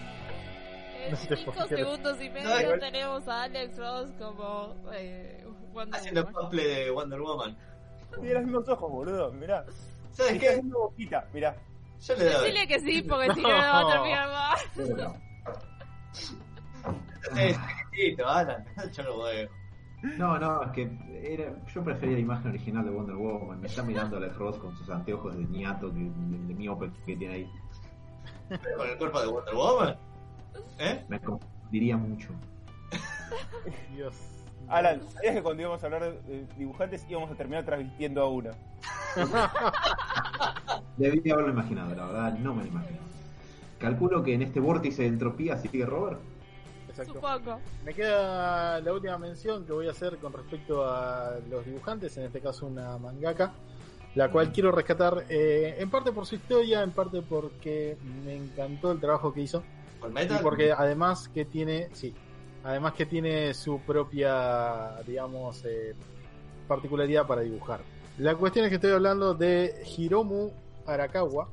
En No te cinco puedo creer. segundos y medio No, igual- tenemos a Alex Ross como eh, Wonder Haciendo Woman. cosplay de Wonder Woman. Tiene los mismos ojos, boludo. Mirá. ¿Sabes qué? haciendo boquita, mirá. Yo le doy. Decirle que sí, porque si no, no va a terminar más. No. Sí, chiquitito, Alan. Yo lo veo. No, no, es que era, yo prefería la imagen original de Wonder Woman. Me está mirando Alex Ross con sus anteojos de niato, que, de, de miope que tiene ahí. Pero con el cuerpo de Wonder Woman. ¿Eh? Me confundiría mucho. Dios. Alan, ¿sabías que cuando íbamos a hablar de dibujantes íbamos a terminar transmitiendo a uno? Debí haberlo imaginado, la verdad, no me lo imagino. Calculo que en este vórtice de entropía sigue Robert. Exacto. Supongo. Me queda la última mención que voy a hacer con respecto a los dibujantes, en este caso una mangaka, la cual quiero rescatar eh, en parte por su historia, en parte porque me encantó el trabajo que hizo ¿Con y Metal? porque además que tiene, sí, además que tiene su propia, digamos, eh, particularidad para dibujar. La cuestión es que estoy hablando de Hiromu Arakawa,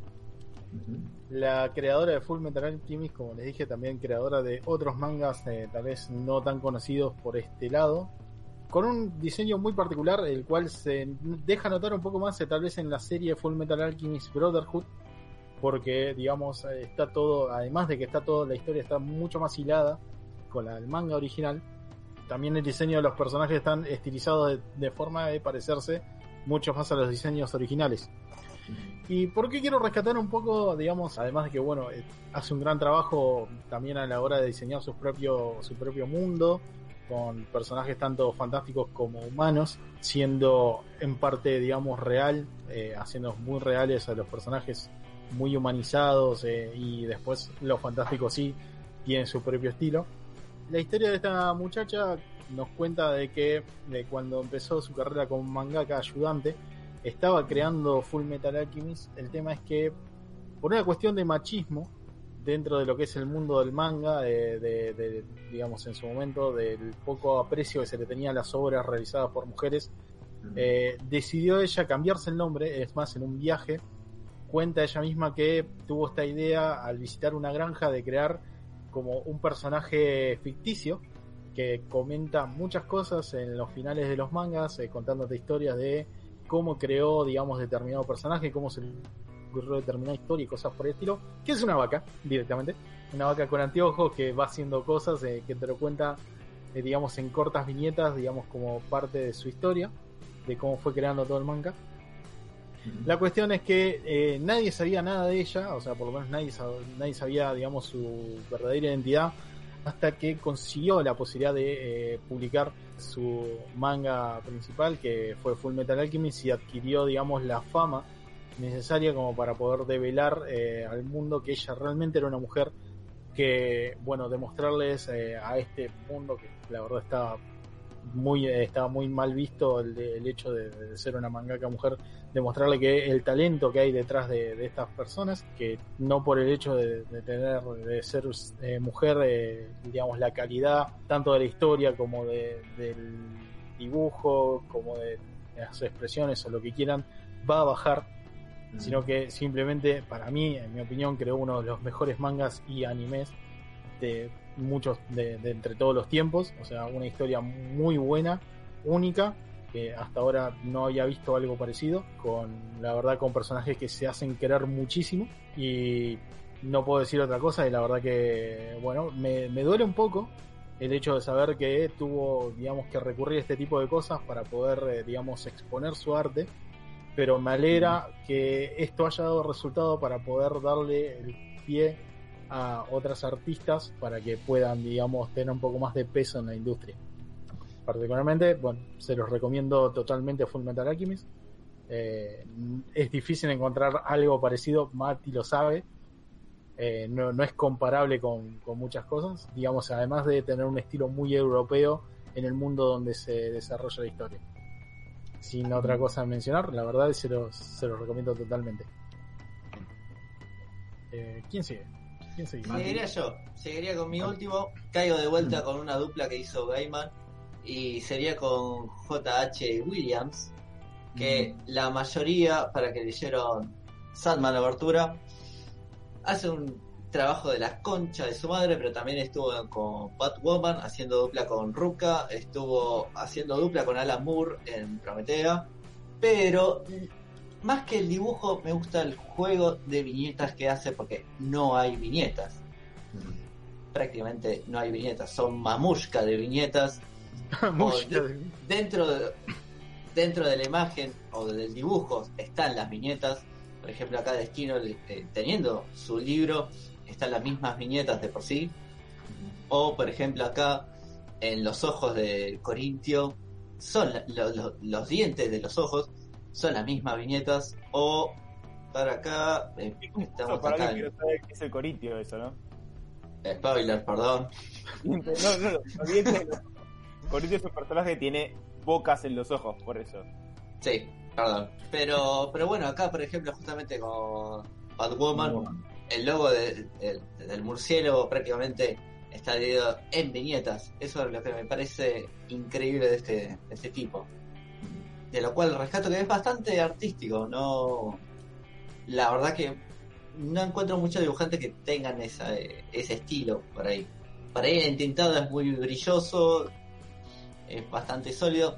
la creadora de Full Metal Alchemist, como les dije, también creadora de otros mangas eh, tal vez no tan conocidos por este lado, con un diseño muy particular, el cual se deja notar un poco más eh, tal vez en la serie Full Metal Alchemist Brotherhood, porque digamos está todo, además de que está todo, la historia está mucho más hilada con la del manga original, también el diseño de los personajes están estilizados de, de forma de parecerse mucho más a los diseños originales. ¿Y por qué quiero rescatar un poco, digamos, además de que, bueno, eh, hace un gran trabajo también a la hora de diseñar su propio, su propio mundo, con personajes tanto fantásticos como humanos, siendo en parte, digamos, real, eh, haciendo muy reales a los personajes, muy humanizados, eh, y después los fantásticos sí tienen su propio estilo. La historia de esta muchacha nos cuenta de que de cuando empezó su carrera como mangaka ayudante, estaba creando Full Metal Alchemist. El tema es que, por una cuestión de machismo, dentro de lo que es el mundo del manga, de, de- de, digamos en su momento, del poco aprecio que se le tenía a las obras realizadas por mujeres, eh, decidió ella cambiarse el nombre. Es más, en un viaje, cuenta ella misma que tuvo esta idea al visitar una granja de crear como un personaje ficticio que comenta muchas cosas en los finales de los mangas, eh, contándote historias de cómo creó, digamos, determinado personaje, cómo se ocurrió determinada historia y cosas por el estilo, que es una vaca, directamente. Una vaca con anteojos que va haciendo cosas, eh, que te lo cuenta, eh, digamos, en cortas viñetas, digamos, como parte de su historia, de cómo fue creando todo el manga. La cuestión es que eh, nadie sabía nada de ella, o sea, por lo menos nadie, nadie sabía, digamos, su verdadera identidad, hasta que consiguió la posibilidad de eh, publicar su manga principal, que fue Full Metal Alchemist, y adquirió, digamos, la fama necesaria como para poder develar eh, al mundo que ella realmente era una mujer que, bueno, demostrarles eh, a este mundo que la verdad estaba muy eh, estaba muy mal visto el, de- el hecho de, de ser una mangaka mujer demostrarle que el talento que hay detrás de, de estas personas que no por el hecho de, de tener de ser eh, mujer eh, digamos la calidad tanto de la historia como de, del dibujo como de las expresiones o lo que quieran va a bajar sino que simplemente para mí en mi opinión creó uno de los mejores mangas y animes de muchos de, de entre todos los tiempos. O sea una historia muy buena única que hasta ahora no había visto algo parecido con la verdad con personajes que se hacen querer muchísimo. Y no puedo decir otra cosa y la verdad que bueno me, me duele un poco el hecho de saber que tuvo digamos que recurrir a este tipo de cosas para poder eh, digamos exponer su arte. Pero me alegra que esto haya dado resultado para poder darle el pie a otras artistas para que puedan, digamos, tener un poco más de peso en la industria. Particularmente, bueno, se los recomiendo totalmente Full Metal Alchemist. Eh, es difícil encontrar algo parecido, Mati lo sabe. eh, no, no es comparable con, con muchas cosas, digamos, además de tener un estilo muy europeo en el mundo donde se desarrolla la historia. Sin otra cosa a mencionar, la verdad se los, se los recomiendo totalmente. Eh, ¿Quién sigue? Seguiría yo, seguiría con mi último. Caigo de vuelta con una dupla que hizo Gaiman y sería con J.H. Williams, que la mayoría, para que leyeron Sandman Abertura, hace un trabajo de la concha de su madre, pero también estuvo con Batwoman haciendo dupla con Ruka, estuvo haciendo dupla con Alan Moore en Prometea, pero más que el dibujo me gusta el juego de viñetas que hace porque no hay viñetas. Prácticamente no hay viñetas, son mamushka de viñetas. De- de- dentro de, dentro de la imagen o del dibujo están las viñetas. Por ejemplo, acá Destino eh, teniendo su libro están las mismas viñetas de por sí. O por ejemplo acá en los ojos de Corintio son la- lo- lo- los dientes de los ojos son las mismas viñetas. O para acá eh, estamos para acá quiero saber qué es el corintio eso, ¿no? en- spoiler, perdón. No, no, no, Corintio es un personaje que tiene bocas en los ojos, por eso. Sí, perdón. Pero, pero bueno, acá por ejemplo justamente con Batwoman, el logo de- de- del murciélago prácticamente está dividido en viñetas. Eso es lo que me parece increíble de este, de este tipo. De lo cual rescato que es bastante artístico, no la verdad que no encuentro muchos dibujantes que tengan esa, ese estilo por ahí. Por ahí el intentado es muy brilloso, es bastante sólido.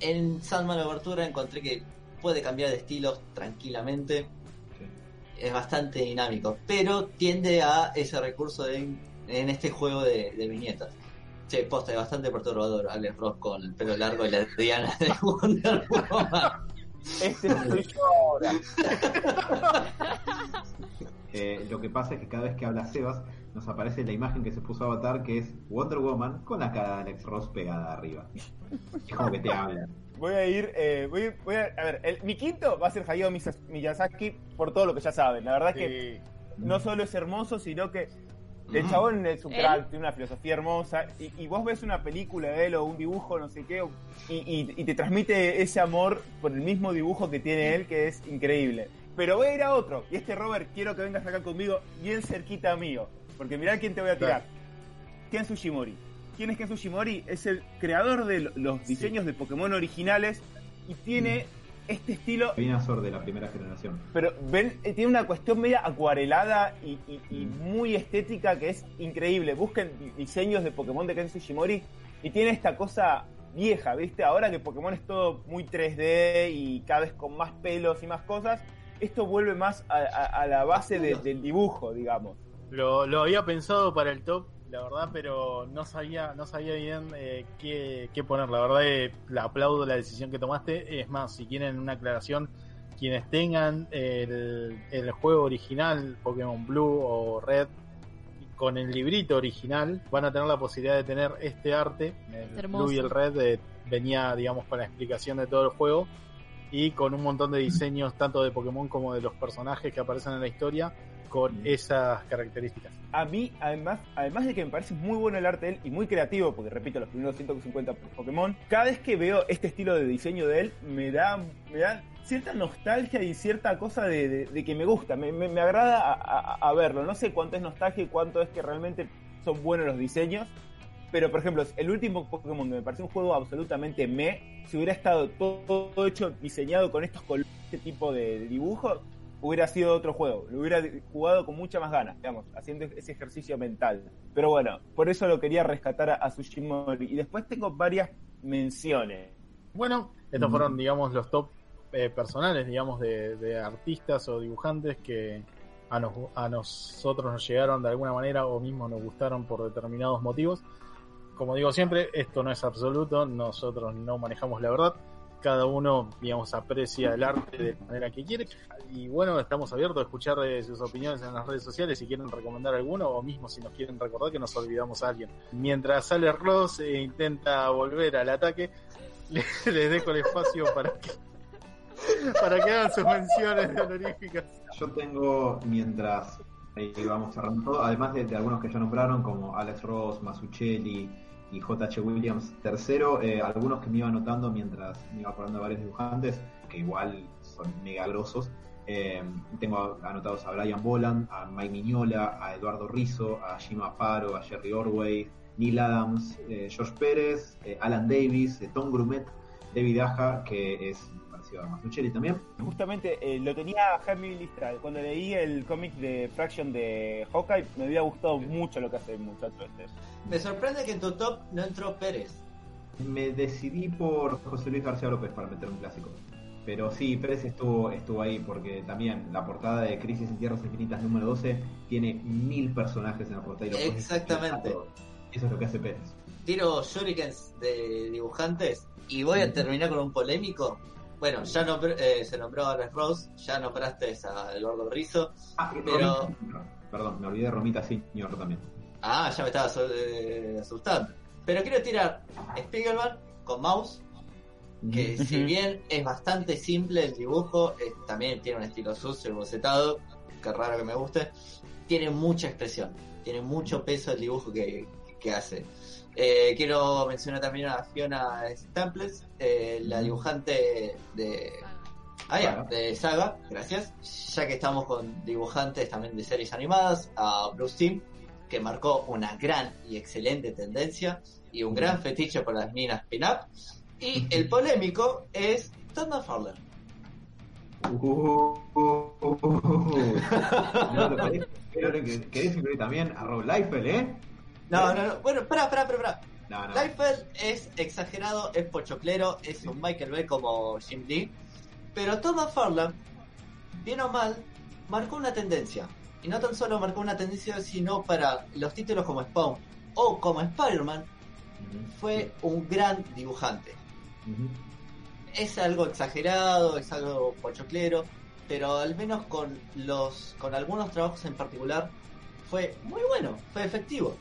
En Sandman Abertura encontré que puede cambiar de estilos tranquilamente es bastante dinámico, pero tiende a ese recurso de, en este juego de, de viñetas. Che, posta, es bastante perturbador Alex Ross con el pelo largo y la Diana de Wonder Woman. Este soy yo ahora. Eh, lo que pasa es que cada vez que habla Sebas, nos aparece la imagen que se puso Avatar, que es Wonder Woman con la cara de Alex Ross pegada arriba. Es como que te habla. Voy a ir, eh, voy, voy a, a ver, el- mi quinto va a ser Hayao Miyazaki por todo lo que ya saben. La verdad es que Sí. no solo es hermoso, sino que el chabón es un crack, tiene una filosofía hermosa, y, y vos ves una película de él o un dibujo, no sé qué, y, y- y te transmite ese amor por el mismo dibujo que tiene él, que es increíble. Pero voy a ir a otro, y este Robert, quiero que vengas acá conmigo, bien cerquita mío, porque mirá quién te voy a tirar. Ken Tsushimori. ¿Quién es Ken Tsushimori? Es el creador de lo- los diseños de Pokémon originales y tiene este estilo Venusaur de la primera generación. pero ven, eh, tiene una cuestión media acuarelada y, y- y muy estética que es increíble. Busquen di- diseños de Pokémon de Ken Tsushimori y tiene esta cosa vieja, ¿viste? Ahora que Pokémon es todo muy 3D y cada vez con más pelos y más cosas, esto vuelve más a, a- a la base de- del dibujo, digamos. Lo, lo había pensado para el top, la verdad, pero no sabía, no sabía bien eh, qué, qué poner. La verdad, eh, la aplaudo la decisión que tomaste. Es más, si quieren una aclaración, quienes tengan el, el juego original, Pokémon Blue o Red, con el librito original, van a tener la posibilidad de tener este arte. El hermoso. Blue y el Red eh, venía, digamos, con la explicación de todo el juego y con un montón de diseños tanto de Pokémon como de los personajes que aparecen en la historia con esas características. A mí, además, además de que me parece muy bueno el arte de él y muy creativo, porque repito, los primeros 150 Pokémon, cada vez que veo este estilo de diseño de él, me da, me da cierta nostalgia y cierta cosa de, de- de que me gusta, me, me- me agrada a, a- a verlo. No sé cuánto es nostalgia y cuánto es que realmente son buenos los diseños, pero por ejemplo, el último Pokémon que me parece un juego absolutamente me, si hubiera estado todo, todo hecho, diseñado con estos colores, este tipo de, de dibujo, hubiera sido otro juego. Lo hubiera jugado con mucha más ganas, digamos, haciendo ese ejercicio mental. Pero bueno, por eso lo quería rescatar a, a Tsushimori. Y después tengo varias menciones. Bueno, estos Mm. fueron, digamos, los top eh, personales, digamos, de, de artistas o dibujantes que a, nos- a nosotros nos llegaron de alguna manera o mismo nos gustaron por determinados motivos. Como digo siempre, esto no es absoluto, nosotros no manejamos la verdad. Cada uno, digamos, aprecia el arte de la manera que quiere. Y bueno, estamos abiertos a escuchar eh, sus opiniones en las redes sociales si quieren recomendar alguno o mismo si nos quieren recordar que nos olvidamos a alguien. Mientras Alex Ross eh, intenta volver al ataque, le- les dejo el espacio para que, para que hagan sus menciones honoríficas. Yo tengo, mientras Ahí vamos cerrando además de, de algunos que ya nombraron, como Alex Ross, Masuccelli y J.H. Williams tercero, eh, algunos que me iba anotando mientras me iba acordando de varios dibujantes, que igual son mega grosos. Eh, tengo anotados a Brian Boland, a Mike Miñola, a Eduardo Rizzo, a Jim Aparo, a Jerry Orway, Neil Adams, eh, George Pérez, eh, Alan Davis, Tom Grumet, David Aja, que es parecido a Masuccelli también. Justamente eh, lo tenía en mi lista. Cuando leí el cómic de Fraction de Hawkeye, me había gustado mucho lo que hace el muchacho este. Me sorprende que en tu top no entró Pérez. Me decidí por José Luis García López para meter un clásico. Pero sí, Pérez estuvo, estuvo ahí porque también la portada de Crisis en Tierras Infinitas número 12 tiene mil personajes en la portada. Y Exactamente. Eso es lo que hace Pérez. Tiro shurikens de dibujantes y voy a terminar con un polémico. Bueno, ya no, eh, se nombró a Alex Rose, ya nombraste a Eduardo Rizzo. Ah, y Pero- Romita- perdón, me olvidé de Romita Senior también. Ah, ya me estaba eh, asustando. Pero quiero tirar Spiegelman con Mouse, que si bien es bastante simple el dibujo, eh, también tiene un estilo sucio y bocetado, que raro que me guste, tiene mucha expresión, tiene mucho peso el dibujo que, que hace. Eh, quiero mencionar también a Fiona Staples, eh, la dibujante de, ah, de Saga, gracias. Ya que estamos con dibujantes también de series animadas, a Bruce Timm, que marcó una gran y excelente tendencia y un gran fetiche por las minas pin-up. Y el polémico es Todd McFarlane. Uh, uh, uh, uh. ¿No te parece? Pero que- ¿Querés incluir también a Rob Liefeld, eh? No, no, no. Bueno, espera, espera, espera. No, no. Liefeld es exagerado, es pochoclero, es un Michael Bay como Jim Lee. Pero Todd McFarlane, bien o mal, marcó una tendencia. Y no tan solo marcó una tendencia, sino para los títulos como Spawn o como Spider-Man, fue un gran dibujante. Es algo exagerado, es algo pochoclero, pero al menos con los con algunos trabajos en particular fue muy bueno, fue efectivo.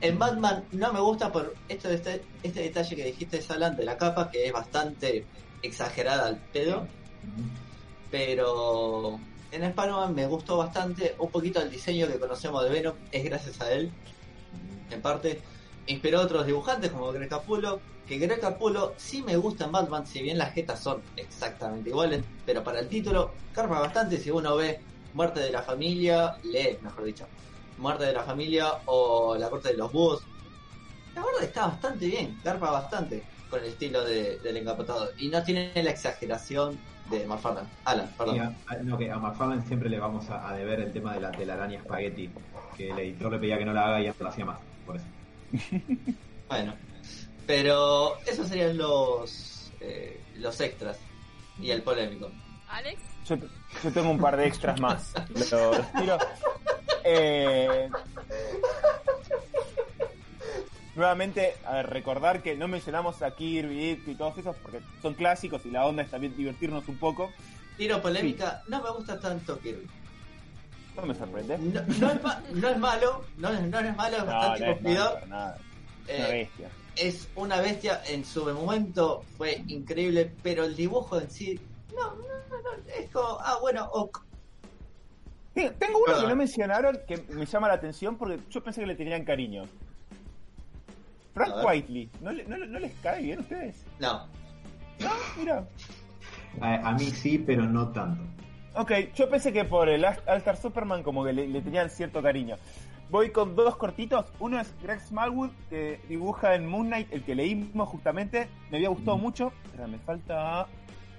En Batman no me gusta por este, este detalle que dijiste Salan de la capa que es bastante exagerada al pedo, pero en Spider-Man me gustó bastante, un poquito el diseño que conocemos de Venom es gracias a él, en parte. Inspiró a otros dibujantes como Greg Capullo, que Greg Capullo sí me gusta en Batman, si bien las jetas son exactamente iguales, pero para el título carga bastante si uno ve Muerte de la Familia, lee, mejor dicho, Muerte de la Familia o La Corte de los Búhos. La verdad está bastante bien, carpa bastante con el estilo de- del encapotado y no tiene la exageración de McFarlane. Alan, perdón. a, a- no, que a McFarlane siempre le vamos a, a deber el tema de la telaraña espagueti, que el editor le pedía que no la haga y hasta lo hacía más, por eso. Bueno, pero esos serían los eh, los extras y el polémico. Alex, Yo, yo tengo un par de extras más. Los tiro. Eh, nuevamente, a ver, recordar que no mencionamos a Kirby y todos esos porque son clásicos y la onda es también divertirnos un poco. Tiro polémica, no me gusta tanto Kirby. No me sorprende. No, no es, ma- no es malo, no es, no es malo, es bastante cumplidor. Es una Eh, bestia. es una bestia, en su momento fue increíble, pero el dibujo en sí, no, no, no, no, es como, ah, bueno, ok. Tengo uno que no mencionaron que me llama la atención porque yo pensé que le tenían cariño. Frank. Whiteley, ¿no, le- no, le- no les cae bien a ustedes? No, No, mira. A, a mí sí, pero no tanto. Ok, yo pensé que por el All Star Superman como que le, le tenían cierto cariño. Voy con dos cortitos. Uno es Greg Smallwood, que dibuja en Moon Knight, el que leímos justamente. Me había gustado Mm. mucho. Pero me falta...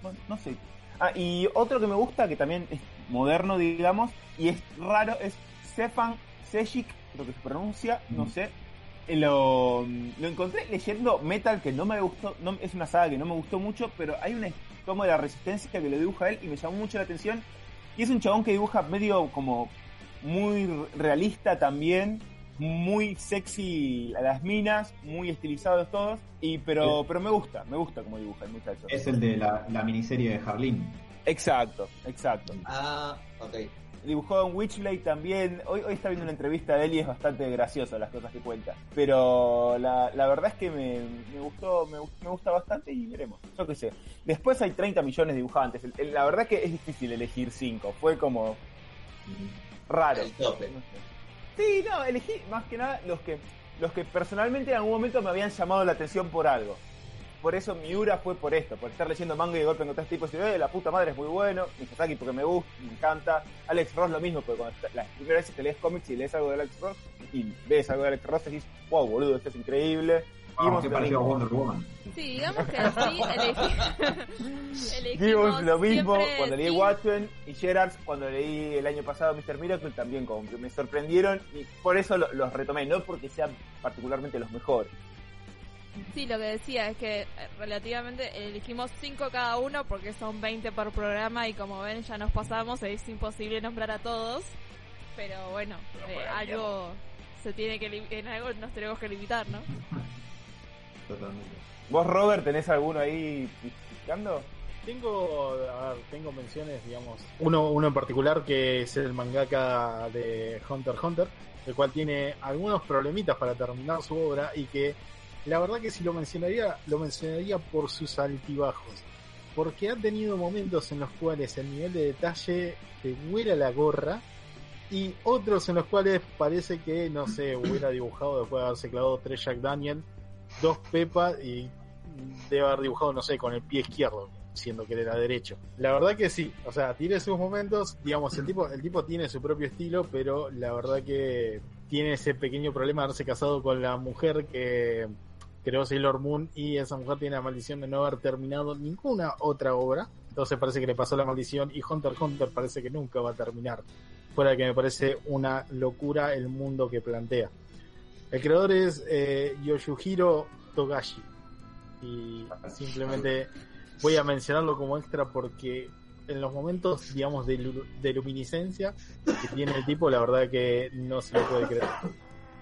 bueno, no sé. Ah, y otro que me gusta, que también es moderno, digamos, y es raro, es Stefan Sejic, creo que se pronuncia, no Mm. sé. Eh, Lo, lo encontré leyendo Metal, que no me gustó, no, es una saga que no me gustó mucho, pero hay una tomo de la resistencia que lo dibuja él y me llamó mucho la atención. Y es un chabón que dibuja medio como muy realista también, muy sexy a las minas, muy estilizados todos, y pero, pero me gusta, me gusta como dibuja el muchacho. Es el de la, la miniserie de Harleen. Exacto, exacto. ah, ok. Dibujó en Witchblade también. Hoy, hoy está viendo una entrevista de él y es bastante gracioso las cosas que cuenta. Pero la, la verdad es que me, me gustó, me, me gusta bastante y veremos. Yo qué sé. Después hay 30 millones de dibujantes. La verdad que es difícil elegir 5. Fue como. raro. El tope. Sí, no, elegí más que nada los que los que personalmente en algún momento me habían llamado la atención por algo. Por eso Miura fue por esto, por estar leyendo manga y de golpe encontrás tipos y eh, la puta madre es muy bueno, Miyazaki porque me gusta, me encanta, Alex Ross lo mismo, porque cuando las primeras veces que lees cómics y lees algo de Alex Ross y ves algo de Alex Ross decís, wow boludo, esto es increíble. Vamos, pareció mismo. Wonder Woman. Sí, digamos que así elegí. elegimos Gibbons lo mismo, siempre cuando leí sí. Watchmen y Gerards cuando leí el año pasado Mr. Miracle también como que me sorprendieron y por eso lo- los retomé, no porque sean particularmente los mejores. Sí, lo que decía es que eh, relativamente elegimos 5 cada uno porque son 20 por programa y como ven ya nos pasamos, es imposible nombrar a todos. Pero bueno, eh, algo se tiene que en algo nos tenemos que limitar, ¿no? Totalmente. ¿Vos Robert tenés alguno ahí buscando? Tengo, a ver, tengo menciones, digamos, uno, uno en particular que es el mangaka de Hunter x Hunter, el cual tiene algunos problemitas para terminar su obra y que la verdad que si lo mencionaría, lo mencionaría por sus altibajos, porque ha tenido momentos en los cuales el nivel de detalle te vuela la gorra y otros en los cuales parece que, no sé, hubiera dibujado después de haberse clavado tres Jack Daniel, dos Pepa y debe haber dibujado, no sé, con el pie izquierdo, siendo que él era derecho. La verdad que sí, o sea, tiene sus momentos, digamos, el tipo, el tipo tiene su propio estilo, pero la verdad que tiene ese pequeño problema de haberse casado con la mujer que creó Sailor Moon y esa mujer tiene la maldición de no haber terminado ninguna otra obra. Entonces parece que le pasó la maldición y Hunter x Hunter parece que nunca va a terminar. Fuera que me parece una locura el mundo que plantea. El creador es eh, Yoshihiro Togashi. Y simplemente voy a mencionarlo como extra porque en los momentos, digamos, de, lu- de luminiscencia que tiene el tipo, la verdad que no se lo puede creer.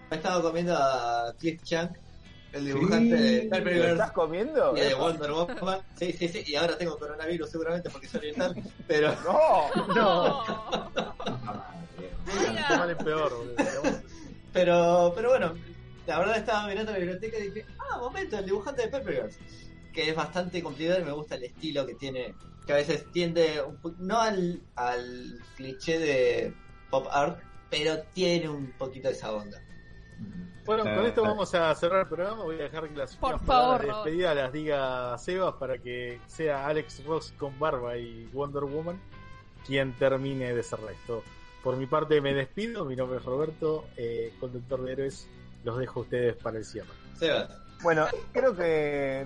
He estado comiendo a Cliff Chang, el dibujante de ¿Lo estás comiendo? y de Wonder Woman. Sí, sí, sí, y ahora tengo coronavirus seguramente porque soy oriental, pero No, No, en peor. boludo. Pero, pero bueno, la verdad estaba mirando la biblioteca y dije, ah, momento, el dibujante de Pepper Girls, que es bastante cumplidor y me gusta el estilo que tiene, que a veces tiende, un po- no al, al cliché de pop art, pero tiene un poquito de esa onda. Bueno, con esto vamos a cerrar el programa. Voy a dejar que las Por últimas favor, palabras de despedida las diga Sebas para que sea Alex Ross con barba y Wonder Woman quien termine de cerrar esto. Por mi parte me despido, mi nombre es Roberto, eh, conductor de héroes, los dejo a ustedes para el cierre. Sebas, Bueno, creo que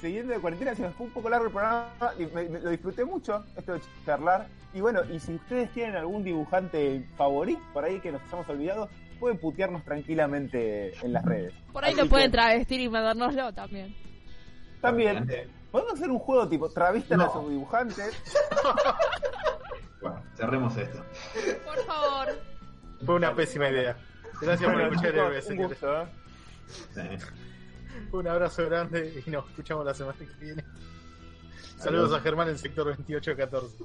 siguiendo de cuarentena se nos fue un poco largo el programa y me- me- lo disfruté mucho, esto de charlar. Y bueno, y si ustedes tienen algún dibujante favorito por ahí que nos hayamos olvidado, pueden putearnos tranquilamente en las redes. Por ahí Así lo pueden travestir y mandárnoslo también. También, podemos hacer un juego tipo travistan No. a sus dibujantes. Bueno, cerremos esto. Por favor. Fue una pésima idea. Gracias Bueno, por escuchar héroes, un gusto, ¿eh? Sí. Un abrazo grande y nos escuchamos la semana que viene. Saludos a Germán en sector 2814.